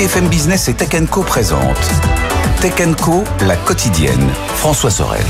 BFM Business et Tech Co présente Tech Co, la quotidienne. François Sorel.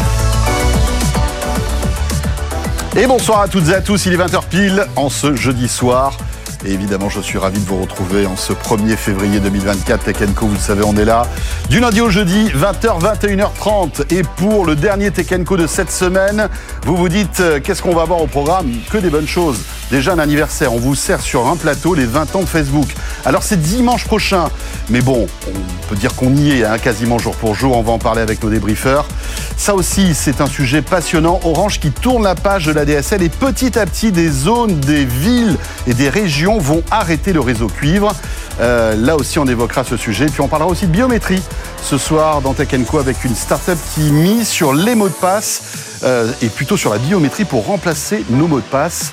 Et bonsoir à toutes et à tous, il est 20h pile en ce jeudi soir. Et évidemment, je suis ravi de vous retrouver en ce 1er février 2024. Tech Co, vous le savez, on est là. Du lundi au jeudi, 20h, 21h30. Et pour le dernier Tech Co de cette semaine, vous vous dites, euh, qu'est-ce qu'on va avoir au programme? Que des bonnes choses. Déjà un anniversaire, on vous sert sur un plateau les 20 ans de Facebook. Alors c'est dimanche prochain, mais bon, on peut dire qu'on y est hein, quasiment jour pour jour, on va en parler avec nos débriefeurs. Ça aussi, c'est un sujet passionnant. Orange qui tourne la page de la DSL et petit à petit, des zones, des villes et des régions vont arrêter le réseau cuivre. Euh, là aussi, on évoquera ce sujet. Puis on parlera aussi de biométrie ce soir dans Tech Co avec une start-up qui mise sur les mots de passe euh, et plutôt sur la biométrie pour remplacer nos mots de passe.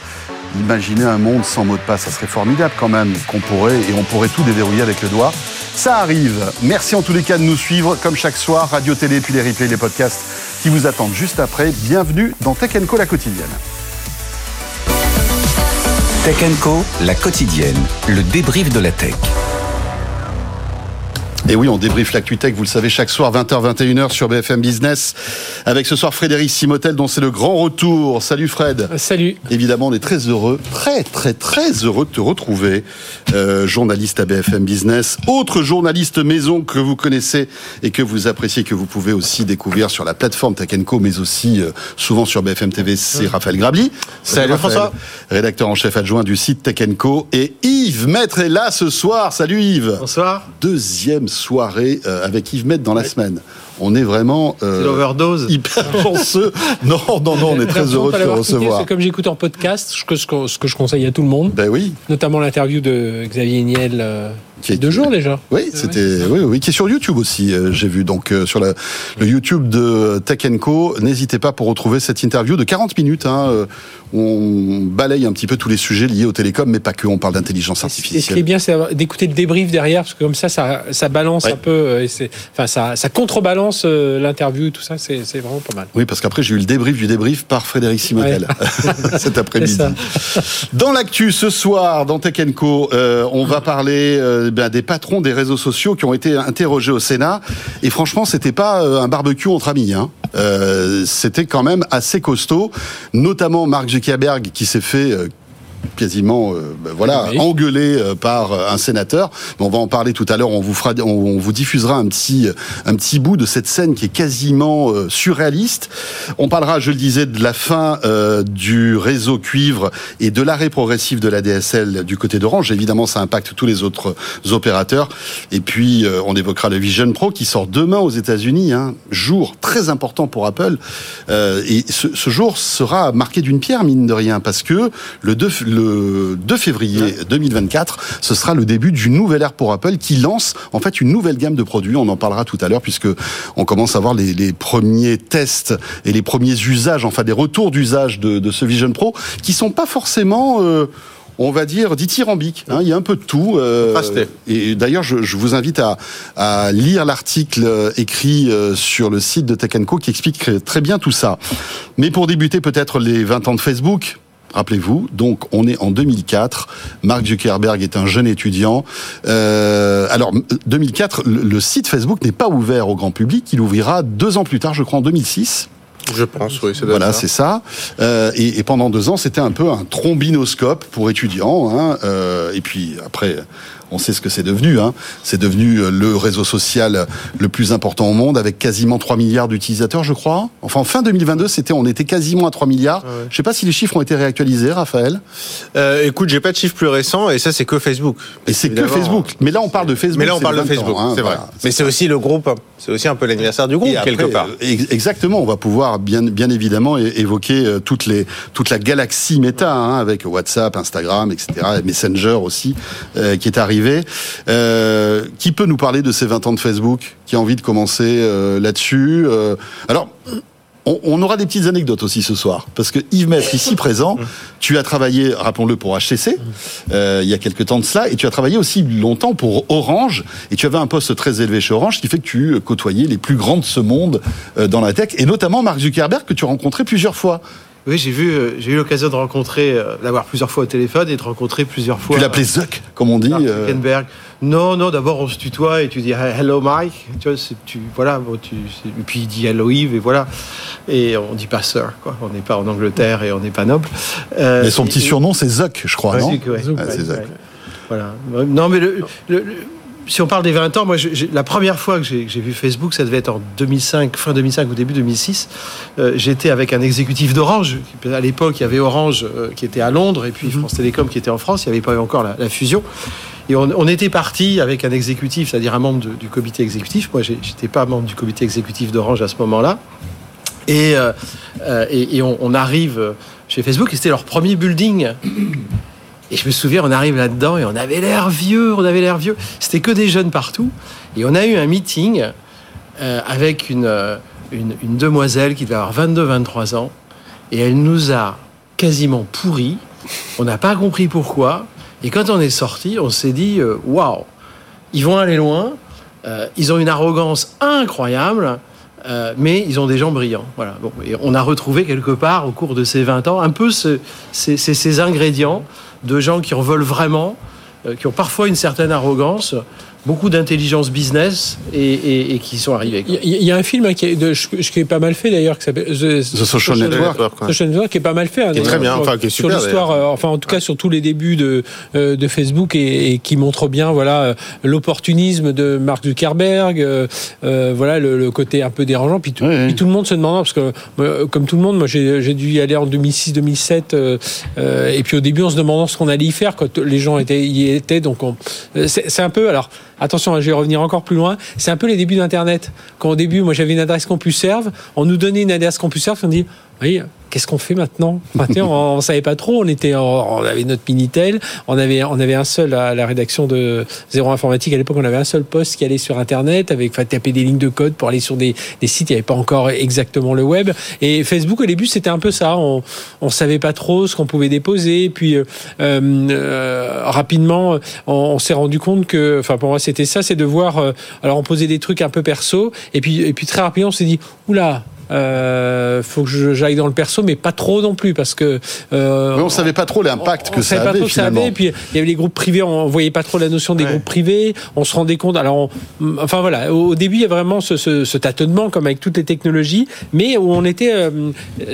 Imaginez un monde sans mot de passe, ça serait formidable quand même qu'on pourrait et on pourrait tout déverrouiller avec le doigt. Ça arrive. Merci en tous les cas de nous suivre comme chaque soir, radio, télé, puis les replays, les podcasts qui vous attendent juste après. Bienvenue dans Tech Co la quotidienne. Tech Co, la quotidienne, le débrief de la tech. Et oui, on débriefe l'actu-tech, vous le savez, chaque soir, 20h, 21h sur BFM Business. Avec ce soir Frédéric Simotel, dont c'est le grand retour. Salut Fred. Salut. Évidemment, on est très heureux, très, très, très heureux de te retrouver. Euh, journaliste à BFM Business. Autre journaliste maison que vous connaissez et que vous appréciez, que vous pouvez aussi découvrir sur la plateforme Tech Co, mais aussi euh, souvent sur BFM TV, c'est Raphaël Grabli. Salut, Raphaël, François. Rédacteur en chef adjoint du site Tech Co. Et Yves Maître est là ce soir. Salut Yves. Bonsoir. Deuxième soirée euh, avec Yves Maître dans la semaine. On est vraiment euh, hyper chanceux. Non, non, non, on est très heureux de te recevoir. C'est comme j'écoute en podcast, ce que, ce que- ce que je conseille à tout le monde, Ben oui, notamment l'interview de Xavier Niel, euh, Qui est- deux jours déjà. oui, c'était, oui, oui, qui est sur YouTube aussi. euh, J'ai vu donc euh, sur la- le YouTube de Tech Co. N'hésitez pas pour retrouver cette interview de 40 minutes. Hein, euh, on balaye un petit peu tous les sujets liés au télécom, mais pas que. On parle d'intelligence Et ce qui est artificielle. bien, c'est d'écouter le débrief derrière, parce que comme ça, ça, ça balance Ouais. un peu, euh, et enfin, ça, ça contrebalance euh, l'interview, tout ça, c'est vraiment pas mal. Oui, parce qu'après j'ai eu le débrief du débrief par Frédéric Simotel cet après-midi. Dans l'actu ce soir, dans Tech Co, euh, on va parler euh, ben, des patrons des réseaux sociaux qui ont été interrogés au Sénat. Et franchement, c'était pas un barbecue entre amis. Hein. C'était quand même assez costaud, notamment Mark Zuckerberg qui s'est fait quasiment euh, ben voilà Oui. engueulé euh, par euh, un sénateur. Mais on va en parler tout à l'heure. On vous fera, on, on vous diffusera un petit un petit bout de cette scène qui est quasiment euh, surréaliste. On parlera, je le disais, de la fin euh, du réseau cuivre et de l'arrêt progressif de la DSL du côté d'Orange. Évidemment, ça impacte tous les autres opérateurs. Et puis, on évoquera le Vision Pro qui sort demain aux États-Unis. Hein, jour très important pour Apple. Et ce, ce jour sera marqué d'une pierre, mine de rien, parce que le 2, le 2 février 2024, ce sera le début d'une nouvelle ère pour Apple qui lance en fait une nouvelle gamme de produits. On en parlera tout à l'heure puisque on commence à voir les, les premiers tests et les premiers usages, enfin des retours d'usage de, de ce Vision Pro qui sont pas forcément euh, on va dire dithyrambique. Hein, il y a un peu de tout. euh, et d'ailleurs, je, je vous invite à, à lire l'article euh, écrit euh, sur le site de Tech Co qui explique très bien tout ça. Mais pour débuter, peut-être les 20 ans de Facebook. Rappelez-vous, donc on est en 2004. Mark Zuckerberg est un jeune étudiant. Euh, alors 2004, le, site Facebook n'est pas ouvert au grand public. Il ouvrira deux ans plus tard, je crois en 2006. Je pense, oui, c'est Voilà, c'est ça. Euh, et, et pendant deux ans, c'était un peu un trombinoscope pour étudiants. Hein, euh, et puis après, on sait ce que c'est devenu. Hein. C'est devenu euh, le réseau social le plus important au monde, avec quasiment 3 milliards d'utilisateurs, je crois. Enfin, en fin 2022, c'était, on était quasiment à 3 milliards. Ouais. Je sais pas si les chiffres ont été réactualisés, Raphaël. Euh, écoute, j'ai pas de chiffres plus récents et ça, c'est que Facebook. Et c'est que. Facebook. Mais là, on parle de Facebook. Mais là, on parle de 20 ans, Facebook, hein, c'est vrai. voilà. Mais c'est aussi le groupe, c'est aussi un peu l'anniversaire du groupe, après, quelque part. euh, ex- Exactement, on va pouvoir bien, bien évidemment évoquer euh, toutes les, toute la galaxie méta, hein, avec WhatsApp, Instagram, etc., et Messenger aussi, euh, qui est arrivé. Euh, qui peut nous parler de ces 20 ans de Facebook Qui a envie de commencer euh, là-dessus Euh, Alors, on, aura des petites anecdotes aussi ce soir, parce que Yves Maître, ici présent, tu as travaillé, rappelons-le, pour HTC, euh, il y a quelques temps de cela, et tu as travaillé aussi longtemps pour Orange, et tu avais un poste très élevé chez Orange, ce qui fait que tu côtoyais les plus grands de ce monde euh, dans la tech, et notamment Mark Zuckerberg, que tu as rencontré plusieurs fois. Oui, j'ai vu, euh, j'ai eu l'occasion de rencontrer, euh, d'avoir plusieurs fois au téléphone et de rencontrer plusieurs fois. Tu l'appelais Zuck, comme on dit. Euh, Zuckerberg. Non, non, d'abord on se tutoie et tu dis hello Mike, tu vois, tu, voilà, bon, tu, c'est- et puis il dit hello Yves et voilà, et on dit pas sir, quoi, on n'est pas en Angleterre et on n'est pas noble. Euh, Mais son petit et- surnom, c'est Zuck, je crois, Ouais, non? Zuck, ouais. Zuck, Ouais. Voilà. Non, mais le, le- le- si on parle des 20 ans, moi, je- la première fois que j'ai vu Facebook, ça devait être en 2005, fin 2005 ou début 2006. Euh, J'étais avec un exécutif d'Orange. À l'époque, il y avait Orange euh, qui était à Londres et puis France Télécom qui était en France. Il n'y avait pas eu encore la, la fusion. Et on, on était parti avec un exécutif, c'est-à-dire un membre de- du comité exécutif. Moi, j'étais pas membre du comité exécutif d'Orange à ce moment-là. Et, euh, euh, et, et on, on arrive chez Facebook et c'était leur premier building. Et je me souviens, on arrive là-dedans et on avait l'air vieux, on avait l'air vieux. C'était que des jeunes partout. Et on a eu un meeting euh, avec une, euh, une, une demoiselle qui devait avoir 22-23 ans. Et elle nous a quasiment pourri. On n'a pas compris pourquoi. Et quand on est sorti, on s'est dit euh, waouh, ils vont aller loin. Ils ont une arrogance incroyable. mais ils ont des gens brillants. Voilà. Bon, et on a retrouvé quelque part au cours de ces 20 ans un peu ce- ces, ces- ces ingrédients de gens qui en veulent vraiment, euh, qui ont parfois une certaine arrogance, beaucoup d'intelligence business et, et- et qui sont arrivés. Il y, a- il y a un film hein, qui, est, de- qui est pas mal fait d'ailleurs, qui s'appelle The, The Social Network. ouais. Social Network, qui est pas mal fait. hein, Qui est très sur- bien, sur- enfin, qui est sur super, l'histoire, euh, enfin en tout cas sur tous les débuts de, euh, de Facebook et, et qui montre bien voilà euh, l'opportunisme de Mark Zuckerberg, euh, voilà le, le côté un peu dérangeant. Puis, tout- puis le monde se demandant parce que euh, comme tout le monde, moi j'ai j'ai dû y aller en 2006-2007 euh, euh, et puis au début en se demandant ce qu'on allait y faire quand les gens étaient y étaient. Donc on- c'est c'est un peu alors attention, hein, je vais revenir encore plus loin. C'est un peu les débuts d'Internet. Quand au début, moi j'avais une adresse CompuServe, on nous donnait une adresse CompuServe, on dit oui, qu'est-ce qu'on fait maintenant on, on savait pas trop. On était, en- on avait notre minitel. On avait, on avait un seul à la rédaction de Zéro Informatique à l'époque. On avait un seul poste qui allait sur Internet avec, enfin, taper des lignes de code pour aller sur des, des sites. Il n'y avait pas encore exactement le web. Et Facebook au début, c'était un peu ça. On, on savait pas trop ce qu'on pouvait déposer. Puis euh, euh, rapidement, on, on s'est rendu compte que, enfin, pour moi, c'était ça, c'est de voir. euh, alors, on posait des trucs un peu perso. Et puis, et puis très rapidement, on s'est dit, oula. Euh, faut que j'aille dans le perso, mais pas trop non plus parce que euh, Mais on savait pas trop l'impact on- que on ça savait pas avait trop que ça finalement. avait. Et puis il y avait les groupes privés, on voyait pas trop la notion des Ouais. groupes privés. On se rendait compte. Alors, on- enfin voilà, au, début il y a vraiment ce, ce- ce tâtonnement comme avec toutes les technologies, mais où on était. euh,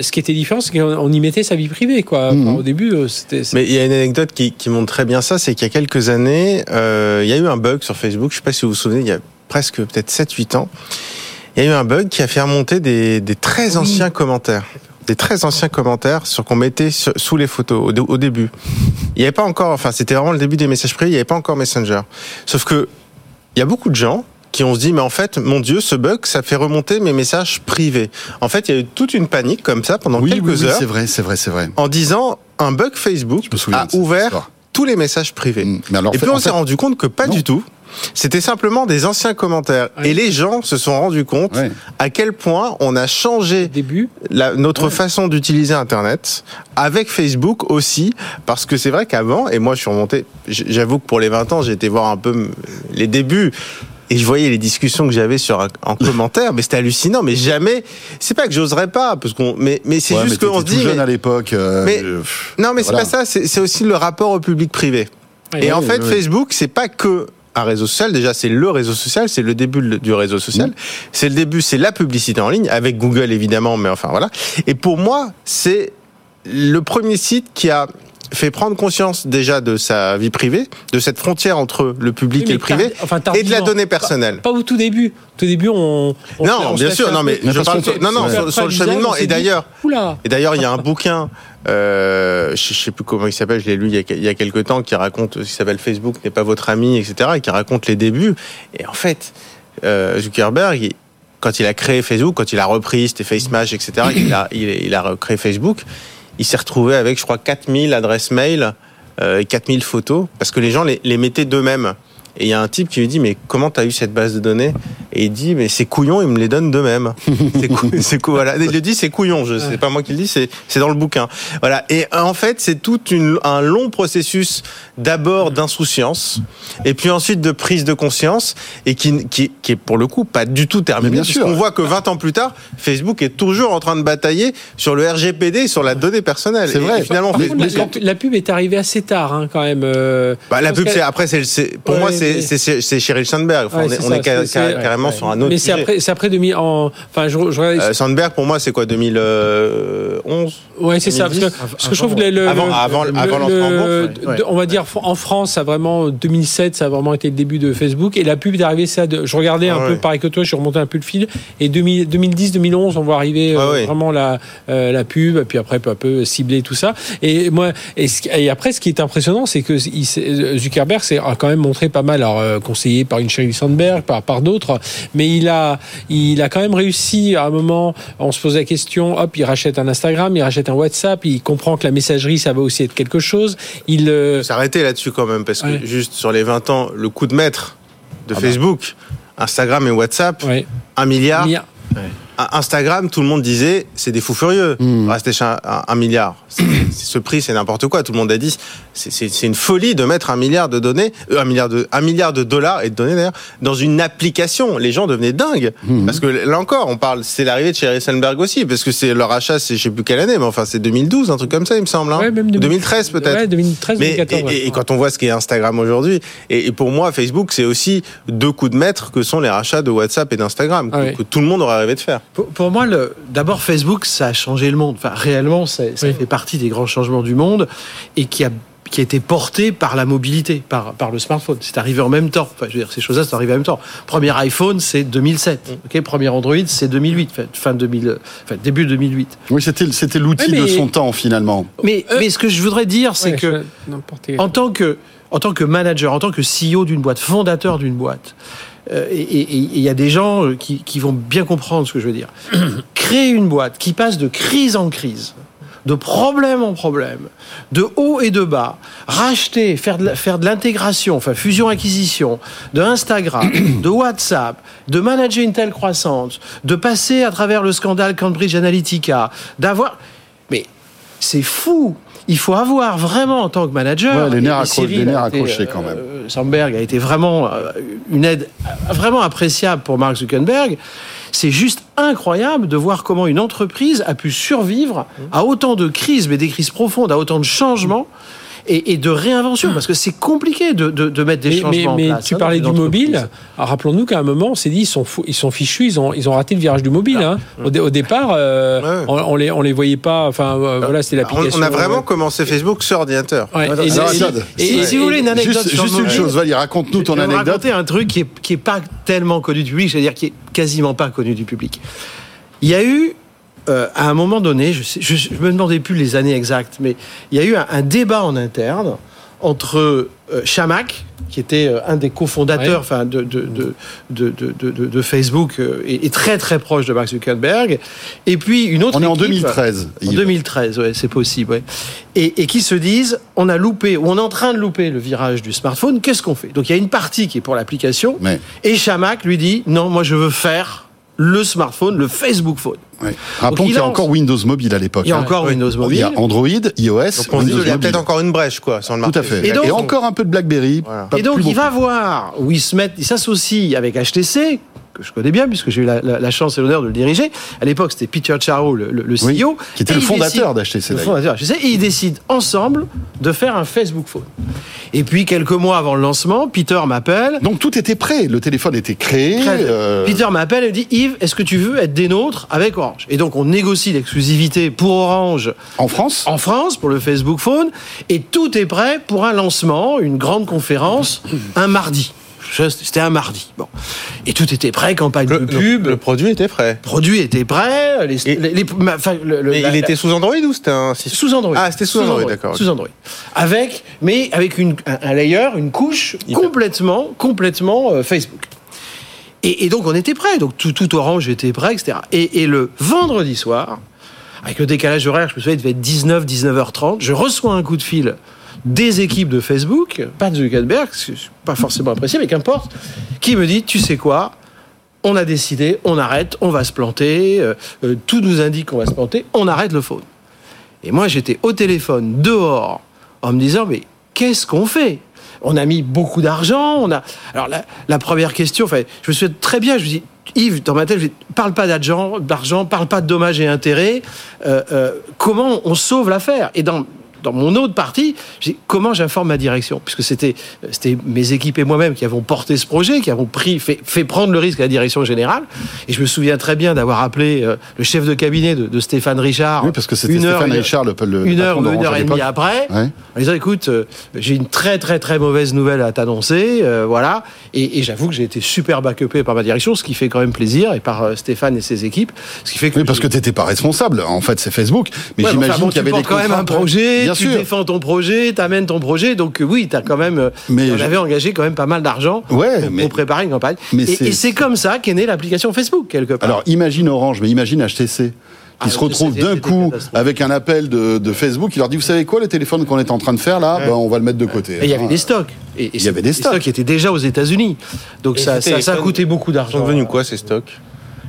ce qui était différent, c'est qu'on on y mettait sa vie privée, quoi. Enfin, Mhm. Au début, euh, c'était. Mais il y a une anecdote qui, qui montre très bien ça, c'est qu'il y a quelques années, euh, il y a eu un bug sur Facebook, je ne sais pas si vous vous souvenez, il y a presque peut-être 7-8 ans, il y a eu un bug qui a fait remonter des, des très anciens commentaires. Des très anciens commentaires sur qu'on mettait sur- sous les photos au, dé- au début. Il n'y avait pas encore, enfin c'était vraiment le début des messages privés, il n'y avait pas encore Messenger. Sauf que il y a beaucoup de gens qui ont se dit mais en fait mon dieu ce bug ça fait remonter mes messages privés. En fait il y a eu toute une panique comme ça pendant Oui, quelques oui, oui, heures c'est vrai, c'est vrai, c'est vrai. en disant un bug Facebook a ouvert tous les messages privés. Mm. Mais alors, Et fait- puis on s'est fait- rendu compte que pas Non. du tout. C'était simplement des anciens commentaires. Ouais. Et les gens se sont rendus compte Ouais. à quel point on a changé début. la- notre façon d'utiliser Internet avec Facebook aussi, parce que c'est vrai qu'avant, et moi je suis remonté, j'avoue que pour les 20 ans, j'ai été voir un peu les débuts. Et je voyais les discussions que j'avais sur un- en commentaire, mais c'était hallucinant. Mais jamais, c'est pas que j'oserais pas, parce qu'on, mais mais c'est Ouais, juste qu'on se dit, jeune mais- à l'époque. euh, mais- euh, non, mais c'est Voilà. pas ça. C'est c'est aussi le rapport au public privé. Ouais, Et en fait, oui. Facebook, c'est pas que un réseau social. Déjà, c'est le réseau social, c'est le début du réseau social. Mmh. C'est le début, c'est la publicité en ligne avec Google évidemment, mais enfin voilà. Et pour moi, c'est le premier site qui a fait prendre conscience déjà de sa vie privée, de cette frontière entre le public Oui, et le privé, tard- enfin, et de la donnée personnelle. Pas au tout début. Au tout début, on. Non, on bien sûr, non, mais je parle que sur, non, non, sur, sur le cheminement. d'ailleurs. Et d'ailleurs, il y a un bouquin, euh, je sais plus comment il s'appelle, je l'ai lu il y, a, il y a quelques temps, qui raconte, qui s'appelle Facebook n'est pas votre ami, etc., et qui raconte les débuts. Et en fait, euh, Zuckerberg, quand il a créé Facebook, quand il a repris, c'était FaceMash, etc., il a, il, il a recréé Facebook, il s'est retrouvé avec, je crois, 4000 adresses mail euh, et 4000 photos, parce que les gens les, les mettaient d'eux-mêmes. Et il y a un type qui lui dit mais comment t'as eu cette base de données? Et il dit mais c'est couillon, il me les donne d'eux-mêmes. c'est cou voilà. Il le dit c'est couillon, je sais pas moi qui le dis, c'est c'est dans le bouquin. Voilà. Et en fait c'est tout une, un long processus d'abord d'insouciance et puis ensuite de prise de conscience et qui qui, qui est pour le coup pas du tout terminé. Mais bien sûr. On voit que 20 ans plus tard, Facebook est toujours en train de batailler sur le RGPD, sur la donnée personnelle. C'est vrai. et finalement, contre, la, la- pub est arrivée assez tard, hein, quand même. euh, bah, la pub, c'est après, c'est, pour Ouais, moi, c'est, c'est, Sheryl Sandberg. Enfin, Ouais, on est, c'est on ça, est carrément sur un autre Mais c'est après, c'est après 2000. En, enfin, je, je Euh, Sandberg, pour moi, c'est quoi, 2011 Ouais, c'est ça. Parce que, 2010, parce que je trouve que le, le- Avant- le- avant- le- avant en ouais. on va dire en France, ça a vraiment 2007, ça a vraiment été le début de Facebook et la pub est arrivée ça. De, je regardais un peu pareil que toi, je suis remonté un peu le fil et 2000 2010-2011, on voit arriver euh, ouais. vraiment la euh, la pub, puis après peu à peu cibler tout ça. Et moi, et, ce et après, ce qui est impressionnant, c'est que il s'est- Zuckerberg s'est quand même montré pas mal, alors euh, conseillé par une Sheryl Sandberg, par par d'autres, mais il a il a quand même réussi à un moment. On se pose la question, hop, il rachète un Instagram, il rachète un WhatsApp, il comprend que la messagerie, ça va aussi être quelque chose. Il euh, S'arrêter là-dessus quand même, parce que Ouais. juste sur les 20 ans, le coup de maître de bah. Facebook, Instagram et WhatsApp, ouais, un milliard. Instagram, tout le monde disait, c'est des fous furieux. Mm. Rester chez un, un- un milliard. C'est- c'est- ce prix, c'est n'importe quoi. Tout le monde a dit, c'est- c'est c'est une folie de mettre un milliard de données, euh, un milliard de, un milliard de dollars et de données d'ailleurs, dans une application. Les gens devenaient dingues. Mm. Parce que là encore, on parle, c'est l'arrivée de Sheryl Sandberg aussi, parce que c'est leur achat, c'est je sais plus quelle année, mais enfin c'est 2012, un truc comme ça, il me semble. hein. Ouais, même 2013 peut-être. Ouais, 2013, Mais, 2014. et, ouais. et- et quand on voit ce qu'est Instagram aujourd'hui, et, et pour moi, Facebook, c'est aussi deux coups de maître que sont les rachats de WhatsApp et d'Instagram, que, Ah ouais. que tout le monde aurait rêvé de faire. Pour, pour moi, d'abord Facebook, ça a changé le monde. Enfin, réellement, ça, ça Oui. fait partie des grands changements du monde et qui a qui a été porté par la mobilité, par, par le smartphone. C'est arrivé en même temps. Enfin, je veux dire, ces choses-là sont arrivées en même temps. Premier iPhone, c'est 2007. Ok, premier Android, c'est 2008. Fin, fin 2000, enfin, début 2008. Oui, c'était c'était l'outil de son temps finalement. Mais, mais ce que je voudrais dire, c'est Ouais, que je- en tant que en tant que manager, en tant que CEO d'une boîte, fondateur d'une boîte, euh, et et- il y a des gens euh, qui, qui vont bien comprendre ce que je veux dire. Créer une boîte qui passe de crise en crise, de problème en problème, de haut et de bas, racheter, faire de, faire de l'intégration, enfin fusion-acquisition, de Instagram, de WhatsApp, de manager une telle croissance, de passer à travers le scandale Cambridge Analytica, d'avoir... Mais c'est fou. Il faut avoir vraiment en tant que manager. Ouais, les nerfs et accro- Cyril les nerfs été, accrochés quand même. euh, Sandberg a été vraiment euh, une aide vraiment appréciable pour Mark Zuckerberg. C'est juste incroyable de voir comment une entreprise a pu survivre à autant de crises, mais des crises profondes, à autant de changements et, et de réinvention, parce que c'est compliqué de, de- de mettre des mais, mais, changements mais en place. tu hein, parlais du mobile. Alors, Rappelons-nous qu'à un moment, on s'est dit ils sont fous- ils sont fichus, ils ont ils ont raté le virage du mobile. hein. Au, dé- au départ, euh, Ouais. on, on les on les voyait pas. Enfin euh, voilà, c'était On, l'application. on a vraiment euh, commencé Facebook sur ordinateur. ouais, et- et- et- si- et- si vous voulez une anecdote Juste, sur juste une mobile. chose, Valérie, raconte-nous ton je vais vous anecdote. raconter un truc qui est, qui est pas tellement connu du public, c'est-à-dire qui est quasiment pas connu du public. Il y a eu, euh, à un moment donné, je, sais, je, je me demandais plus les années exactes, mais il y a eu un, un débat en interne entre euh, Chamac, qui était euh, un des cofondateurs enfin, de, de, de, de, de- de- de- de Facebook euh, et, et très très proche de Mark Zuckerberg, et puis une autre On est en équipe- 2013. en Yves. 2013, ouais, c'est possible. ouais. Et, et qui se disent, on a loupé, ou on est en train de louper le virage du smartphone, qu'est-ce qu'on fait? Donc il y a une partie qui est pour l'application, Mais, et Chamac lui dit, non, moi je veux faire le smartphone, le Facebook Phone. ouais. Rappelons il qu'il y a encore Windows Mobile à l'époque. Il y a hein. encore Windows Il Mobile. y a Android, iOS, Donc on se dit, Windows il y a peut-être encore une brèche quoi sur le Tout marché. à fait. Et encore un peu de BlackBerry. Voilà. pas et donc plus il beaucoup. va voir où ils se mettent, ils s'associent avec HTC, que je connais bien puisque j'ai eu la, la- la chance et l'honneur de le diriger. À l'époque, c'était Peter Charo, le, le- le Oui, CEO. qui était le fondateur d'HTC. le fondateur HTC, et ils décident ensemble de faire un Facebook Phone. Et puis quelques mois avant le lancement, Peter m'appelle. Donc tout était prêt, le téléphone était créé. Euh, Peter m'appelle et me dit Yves, est-ce que tu veux être des nôtres avec Orange? Et donc on négocie l'exclusivité pour Orange En France? En France pour le Facebook Phone et tout est prêt pour un lancement, une grande conférence un mardi. C'était un mardi. Bon. Et tout était prêt, campagne Le, de le- pub, le produit était prêt. produit était prêt, les, Et- les- les- ma- enfin, le- le- Mais la- il était sous Android ou c'était un sous Android. Ah, c'était sous Android, d'accord. Sous Android. Avec, mais avec une, un, un layer, une couche Hyper. complètement, complètement euh, Facebook. Et, et donc on était prêt. Donc tout, tout Orange était prêt, etc. Et, et le vendredi soir, avec le décalage horaire, je me souviens, il devait être 19, 19h30, je reçois un coup de fil des équipes de Facebook, pas de Zuckerberg, pas forcément apprécié, mais qu'importe, qui me dit, tu sais quoi, on a décidé, on arrête, on va se planter, euh, euh, tout nous indique qu'on va se planter, on arrête le phone. Et moi, j'étais au téléphone, dehors, en me disant, mais qu'est-ce qu'on fait? On a mis beaucoup d'argent. On a. Alors la, première question, enfin, je me souviens très bien. Je me dis, Yves, dans ma tête, je dis, parle pas d'argent, d'argent, parle pas de dommages et intérêts. Euh, comment on sauve l'affaire? Et dans dans mon autre partie, j'ai comment j'informe ma direction, puisque c'était c'était mes équipes et moi-même qui avons porté ce projet, qui avons pris fait, fait, prendre le risque à la direction générale. Et je me souviens très bien d'avoir appelé euh, le chef de cabinet de, de Stéphane Richard. Oui, parce que c'était Stéphane heure, Richard, le, le une heure une heure et demie après, ouais. en disant écoute, euh, j'ai une très très très mauvaise nouvelle à t'annoncer, euh, voilà. Et, et j'avoue que j'ai été super backupé par ma direction, ce qui fait quand même plaisir, et par euh, Stéphane et ses équipes, ce qui fait que oui, parce que t'étais pas responsable. En fait, c'est Facebook, mais ouais, j'imagine enfin, bon, qu'il y avait des quand même un projet. Bien tu sûr. défends ton projet, t'amènes ton projet, donc euh, oui, t'as quand même. Mais on je- avait engagé quand même pas mal d'argent Ouais, pour, mais- pour préparer une campagne. mais et c'est- et c'est comme ça qu'est née l'application Facebook quelque part. Alors imagine Orange, mais imagine HTC. Ah, Qui se retrouve HTC, d'un coup avec un appel de, de Facebook qui leur dit Vous savez quoi, le téléphone qu'on est en train de faire là, Ouais. ben, on va le mettre de côté. et il y avait des stocks. Et, et Il y avait des les stocks. qui étaient déjà aux États-Unis. Donc Et ça, ça, ça a téléphones coûté beaucoup Ils d'argent. sont devenus quoi ces stocks?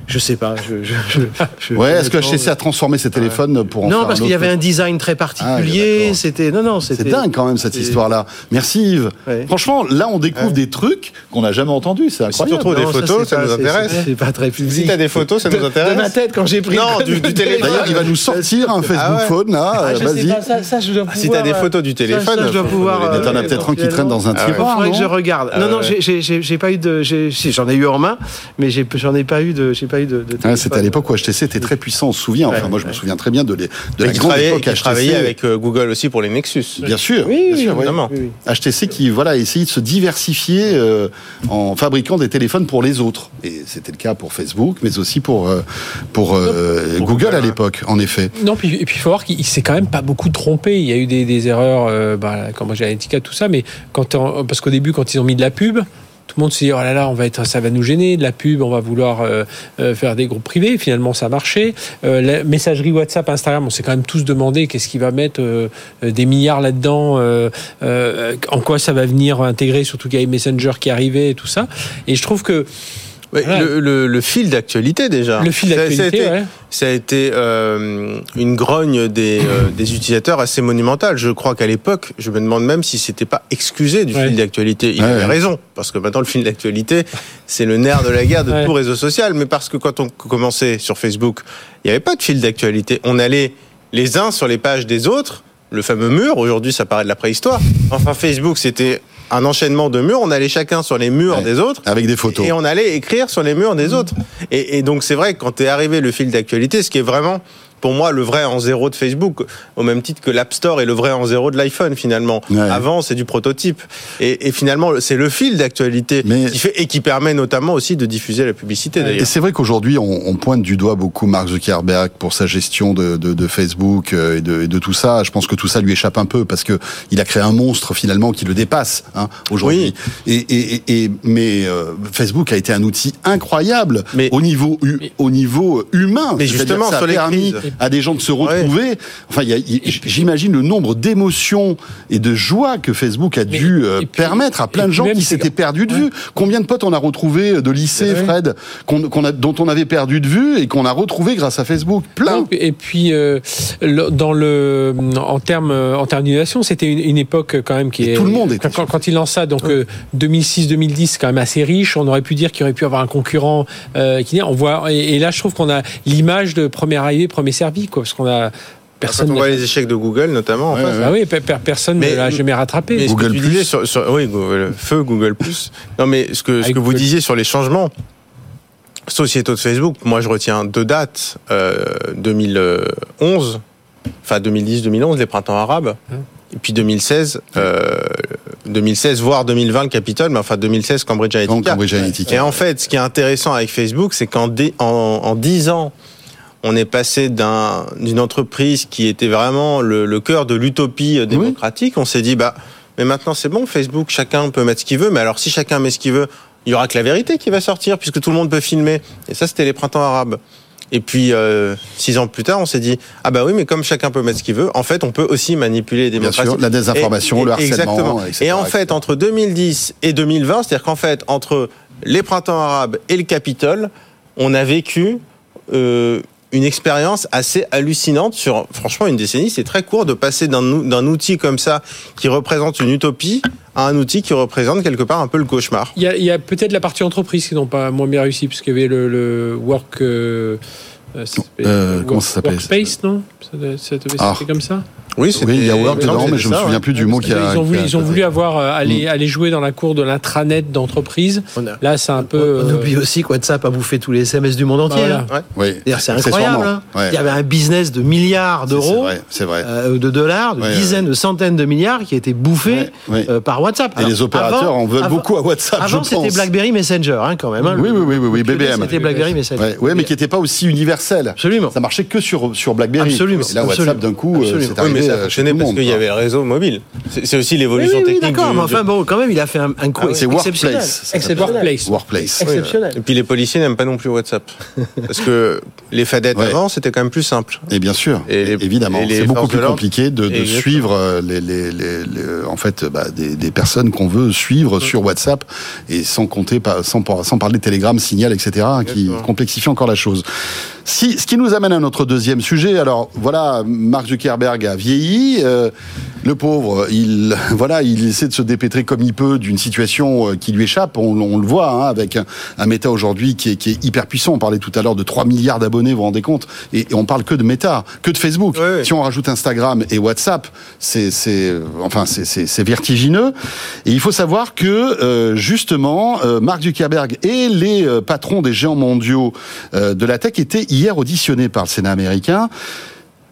Je sais pas. Je, je, je- je- Ouais, est-ce que HTC a transformé ses téléphones pour en Non, faire parce qu'il y avait un design très Ah, particulier. c'était non, non, c'était C'est dingue quand même cette histoire-là. Merci Yves. Ouais. Franchement, là on découvre des trucs qu'on n'a jamais entendus. C'est si tu retrouves des photos, ça pas- nous intéresse. c'est- pas très public. Si t'as des photos, ça nous de, de intéresse. ma tête quand j'ai pris Non, du- du téléphone. D'ailleurs, il va nous sortir un Facebook Ah ouais. Phone là. Ah, Vas-y. Ah, si t'as des euh, photos du téléphone, ça, je dois pouvoir. t'en as peut-être un qui traîne dans un ouais. tiroir. faudrait que non je regarde. Non, non, ouais. j'ai- pas eu de. j'en ai eu en main, mais j'en ai pas eu de. J'ai pas eu de. de Ouais, téléphone. C'était à l'époque où HTC était très puissant, on se souvient. Enfin, Ouais, moi, je me souviens très bien de, les- de la qui grande travaillait, époque HTC. travaillait avec euh, Google aussi pour les Nexus. Bien sûr, Oui, bien oui, sûr, oui, oui. évidemment. oui, oui. HTC qui voilà a essayé de se diversifier euh, en fabriquant des téléphones pour les autres. Et c'était le cas pour Facebook, mais aussi pour euh, pour, euh, Pour Google à l'époque, en effet. Non, puis, et puis il faut voir qu'il il s'est quand même pas beaucoup trompé. Il y a eu des, des erreurs, euh, bah, quand moi j'ai tout ça, mais quand parce qu'au début, quand ils ont mis de la pub, tout le monde dit oh là là, on va être, ça va nous gêner de la pub, on va vouloir euh, euh, faire des groupes privés. Finalement, ça a marché. Euh, la messagerie WhatsApp, Instagram, on s'est quand même tous demandé qu'est-ce qui va mettre euh, des milliards là-dedans, euh, euh, en quoi ça va venir intégrer, surtout qu'il y a Messenger qui arrivait et tout ça. Et je trouve que Ouais, le, le- le fil d'actualité déjà. le fil Ça- ça a d'actualité, été- ouais. ça a été euh, une grogne des, euh, des utilisateurs assez monumentale. Je crois qu'à l'époque, je me demande même si c'était pas excusé du Ouais. fil d'actualité. Il Ouais, avait ouais. raison, parce que maintenant le fil d'actualité, c'est le nerf de la guerre de Ouais. tout réseau social. Mais parce que quand on commençait sur Facebook, il n'y avait pas de fil d'actualité. On allait les uns sur les pages des autres, le fameux mur. Aujourd'hui, ça paraît de la préhistoire. Enfin, Facebook, c'était un enchaînement de murs. On allait chacun sur les murs Ouais. des autres. Avec des photos. Et on allait écrire sur les murs des autres. Et, et donc c'est vrai que quand est arrivé le fil d'actualité, ce qui est vraiment pour moi le vrai en zéro de Facebook, au même titre que l'App Store est le vrai en zéro de l'iPhone finalement. Ouais. Avant c'est du prototype. Et, et finalement c'est le fil d'actualité Mais- qui fait et qui permet notamment aussi de diffuser la publicité Et d'ailleurs. c'est vrai qu'aujourd'hui, on, on pointe du doigt beaucoup Mark Zuckerberg pour sa gestion de, de, de Facebook euh, et de, et de tout ça. Je pense que tout ça lui échappe un peu parce que il a créé un monstre finalement qui le dépasse hein, aujourd'hui. Et, et, et, et- mais euh, Facebook a été un outil incroyable Mais- au niveau Mais- au niveau humain. Mais justement, ça sur a les permis crises. À des gens de se retrouver. Enfin, j'imagine le nombre d'émotions et de joie que Facebook a Mais- dû euh, puis- permettre à plein de gens qui s'étaient perdus de Ouais. vue. Combien de potes on a retrouvé de lycée, Ouais. Fred, a, dont on avait perdu de vue et qu'on a retrouvé grâce à Facebook? Plein. Non, et puis euh, dans le en termes en termes d'innovation, c'était une, une époque quand même qui Et est tout le monde était quand, quand il lance ça donc euh, 2006-2010 c'est quand même assez riche. On aurait pu dire qu'il aurait pu avoir un concurrent euh, qui on voit et, et là je trouve qu'on a l'image de premier arrivé premier quoi parce qu'on a personne Quand on voit les échecs de Google notamment. en Ouais, face. ouais. ah oui per- per- personne Mais- ne l'a jamais rattrapé. Mais Google Plus. disais sur, sur- oui, Google, feu Google Plus. Non, mais ce que, ce Avec que vous Google. disiez sur les changements sociétaux de Facebook, moi je retiens deux dates euh, 2011, enfin 2010-2011, les printemps arabes, Hein. et puis 2016, euh, 2016 voire 2020 le Capitole, mais enfin 2016 Cambridge Analytica. Cambridge Analytica. Et en fait, ce qui est intéressant avec Facebook, c'est qu'en dé- en, en 10 ans, on est passé d'un- d'une entreprise qui était vraiment le, le cœur de l'utopie euh, démocratique. On s'est dit, bah, mais maintenant c'est bon, Facebook, chacun peut mettre ce qu'il veut. Mais alors, si chacun met ce qu'il veut, il y aura que la vérité qui va sortir, puisque tout le monde peut filmer. Et ça, c'était les printemps arabes. Et puis euh, six ans plus tard, on s'est dit ah bah oui, mais comme chacun peut mettre ce qu'il veut, en fait, on peut aussi manipuler les Bien démocraties. sûr, la désinformation, Et- le harcèlement, Exactement. etc., Et en etc. fait, entre 2010 et 2020, c'est-à-dire qu'en fait, entre les printemps arabes et le Capitole, on a vécu euh, une expérience assez hallucinante sur, franchement, une décennie. C'est très court de passer d'un ou- d'un outil comme ça qui représente une utopie à un outil qui représente quelque part un peu le cauchemar. Il y a, il y a peut-être la partie entreprise qui n'ont pas moins bien réussi, parce qu'il y avait le, le work. euh, euh, ça s'appelle- Euh, work- comment ça s'appelle Workspace, non? Ça devait- ça devait Ah. s'appeler comme ça? Oui, Oui, il y a Word me dedans, mais je me c'était ça, souviens ouais. plus du mot qui a. Ils ont voulu, ils ont voulu avoir euh, aller, aller jouer dans la cour de l'intranet d'entreprise. Là, c'est un peu. on euh, oublie aussi que WhatsApp a bouffé tous les SMS du monde entier. Voilà. hein. Oui, D'ailleurs, C'est incroyable. hein. Ouais. Il y avait un business de milliards C'est- d'euros, C'est vrai, c'est vrai. euh, de dollars, de Ouais, dizaines, de centaines de milliards qui a été bouffé Ouais, ouais. euh, par WhatsApp. Et Alors, les opérateurs avant- en veulent avant- beaucoup à WhatsApp, je Avant, c'était. BlackBerry Messenger, hein, quand même. hein. Oui, oui, oui, oui, oui, BBM. C'était BlackBerry Messenger. Ouais, ouais, mais qui n'était pas aussi universel. Absolument. Ça marchait que sur, sur BlackBerry. Absolument, Et là, WhatsApp, d'un coup, euh, Ça euh, chez le parce qu'il y avait le réseau mobile. C'est aussi l'évolution oui, oui, technique. d'accord, du- mais enfin bon, quand même, il a fait un, un coup Ah oui, c'est exceptionnel. Workplace, ça. Workplace. Workplace. Exceptionnel. Et puis les policiers n'aiment pas non plus WhatsApp. Parce que les fadettes Ouais. avant, c'était quand même plus simple. Et bien sûr, Et les- évidemment, et les c'est beaucoup plus de compliqué de, suivre euh, les, les, les- les- en fait, bah, des, des personnes qu'on veut suivre sur WhatsApp et sans compter, sans, sans parler de Telegram, Signal, etc., qui complexifie encore la chose. Si, ce qui nous amène à notre deuxième sujet. Alors voilà, Mark Zuckerberg a vieilli. euh, le pauvre, il voilà, il essaie de se dépêtrer comme il peut d'une situation euh, qui lui échappe. On, on le voit hein, avec un, un Meta aujourd'hui qui est, qui est hyper puissant. On parlait tout à l'heure de 3 milliards d'abonnés, vous vous rendez compte? Et, et on parle que de Meta, que de Facebook. Si on rajoute Instagram et WhatsApp, c'est c'est enfin c'est vertigineux. Et il faut savoir que euh, justement, euh, Mark Zuckerberg et les euh, patrons des géants mondiaux euh, de la tech étaient hier auditionnés par le Sénat américain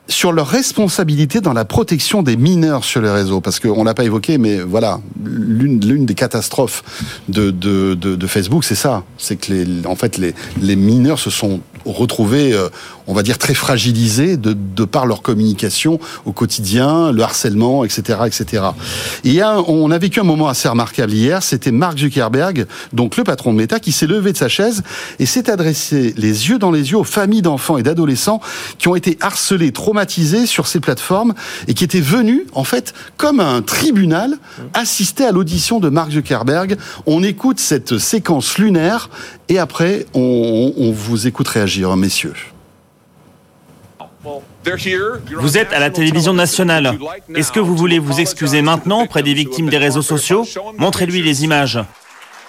sur leur responsabilité dans la protection des mineurs sur les réseaux, parce qu'on l'a pas évoqué, mais voilà, l'une des catastrophes de, Facebook, c'est ça, c'est que en fait les mineurs se sont retrouvés, euh, on va dire très fragilisés de, par leur communication au quotidien, le harcèlement, etc., etc. Et on a vécu un moment assez remarquable hier, c'était Mark Zuckerberg, donc le patron de Meta, qui s'est levé de sa chaise et s'est adressé les yeux dans les yeux aux familles d'enfants et d'adolescents qui ont été harcelés, traumatisés sur ces plateformes et qui étaient venus, en fait, comme un tribunal, assister à l'audition de Mark Zuckerberg. On écoute cette séquence lunaire et après, on, on vous écoute réagir, messieurs. Vous êtes à la télévision nationale. Est-ce que vous voulez vous excuser maintenant auprès des victimes des réseaux sociaux? Montrez-lui les images.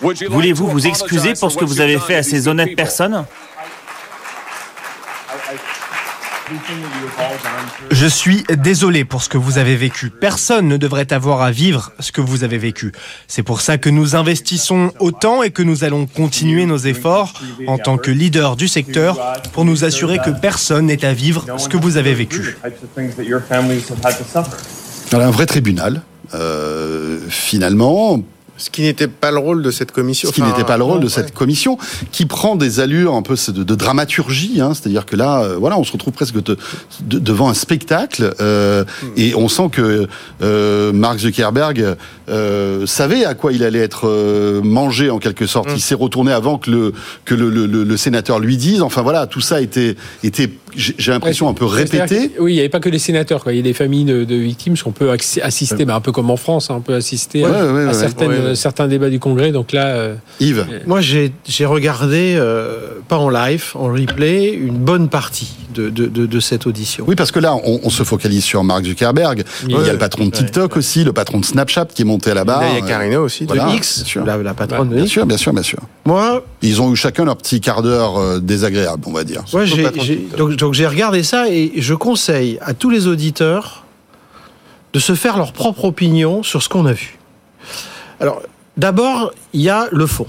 Voulez-vous vous excuser pour ce que vous avez fait à ces honnêtes personnes? Je suis désolé pour ce que vous avez vécu. Personne ne devrait avoir à vivre ce que vous avez vécu. C'est pour ça que nous investissons autant et que nous allons continuer nos efforts en tant que leader du secteur pour nous assurer que personne n'est à vivre ce que vous avez vécu. Un vrai tribunal. Euh, finalement, Ce qui n'était pas le rôle de cette commission. Ce qui Enfin, n'était pas le rôle de ouais. cette commission, qui prend des allures un peu de, de dramaturgie, hein, c'est-à-dire que là, euh, voilà, on se retrouve presque de- de- devant un spectacle, euh, et on sent que euh, Mark Zuckerberg euh, savait à quoi il allait être euh, mangé en quelque sorte. Il s'est retourné avant que le que le, le- le- le sénateur lui dise. Enfin voilà, tout ça était était, j'ai l'impression un peu C'est-à-dire répété. que- Oui, il n'y avait pas que les sénateurs. Quoi. Il y a des familles de, de victimes qu'on peut assister, bah, un peu comme en France, hein, on peut assister Ouais, à, ouais, à ouais. certaines, Ouais, ouais. certains débats du Congrès. Donc là, euh, Yves, Moi, j'ai j'ai regardé, euh, pas en live, en replay, une bonne partie de, de, de, de cette audition. Oui, parce que là, on, on se focalise sur Mark Zuckerberg. Il y a le patron de TikTok aussi, le patron de Snapchat qui est monté à la barre. Il y a Karina aussi. De Voilà, X, la, la patronne de Bien sûr, bien sûr, bien sûr. Moi, Ils ont eu chacun leur petit quart d'heure euh, désagréable, on va dire. Ouais, j'ai- donc, donc j'ai regardé ça et je conseille à tous les auditeurs de se faire leur propre opinion sur ce qu'on a vu. Alors, d'abord, il y a le fond.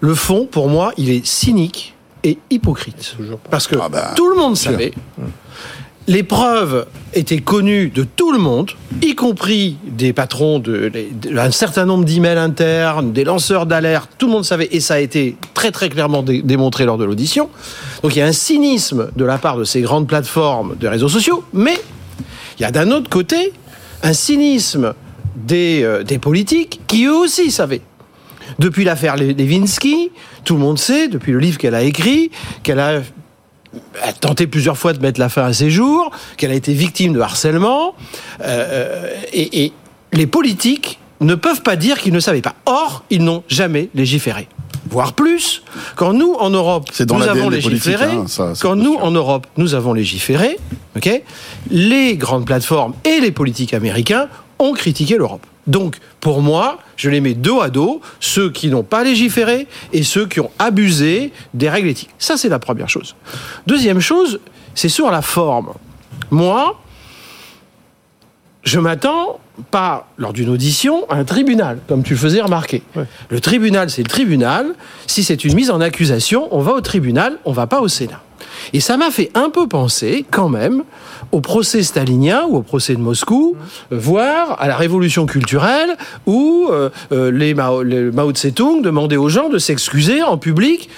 Le fond, pour moi, il est cynique et hypocrite. Parce que Ah bah, tout le monde sûr. Les preuves étaient connues de tout le monde, y compris des patrons de, de- un certain nombre d'emails internes, des lanceurs d'alerte. Tout le monde savait, et ça a été très très clairement dé- démontré lors de l'audition. Donc il y a un cynisme de la part de ces grandes plateformes de réseaux sociaux, mais il y a d'un autre côté un cynisme des, euh, des politiques qui eux aussi savaient. Depuis l'affaire Le- Levinsky, tout le monde sait, depuis le livre qu'elle a écrit, qu'elle a a tenté plusieurs fois de mettre la fin à ses jours, qu'elle a été victime de harcèlement, euh, et, et les politiques ne peuvent pas dire qu'ils ne savaient pas. Or, ils n'ont jamais légiféré. Voire plus, quand nous en Europe nous avons légiféré, hein, ça, quand nous en Europe nous avons légiféré, ok, les grandes plateformes et les politiques américains ont critiqué l'Europe. Donc, pour moi, je les mets dos à dos, ceux qui n'ont pas légiféré et ceux qui ont abusé des règles éthiques. Ça, c'est la première chose. Deuxième chose, c'est sur la forme. Moi, je m'attends pas, lors d'une audition, à un tribunal, comme tu le faisais remarquer. Le tribunal, c'est le tribunal. Si c'est une mise en accusation, on va au tribunal, on va pas au Sénat. Et ça m'a fait un peu penser, quand même, au procès stalinien ou au procès de Moscou, voire à la révolution culturelle, où euh, euh, les, Mao, les Mao Tse-tung demandaient aux gens de s'excuser en public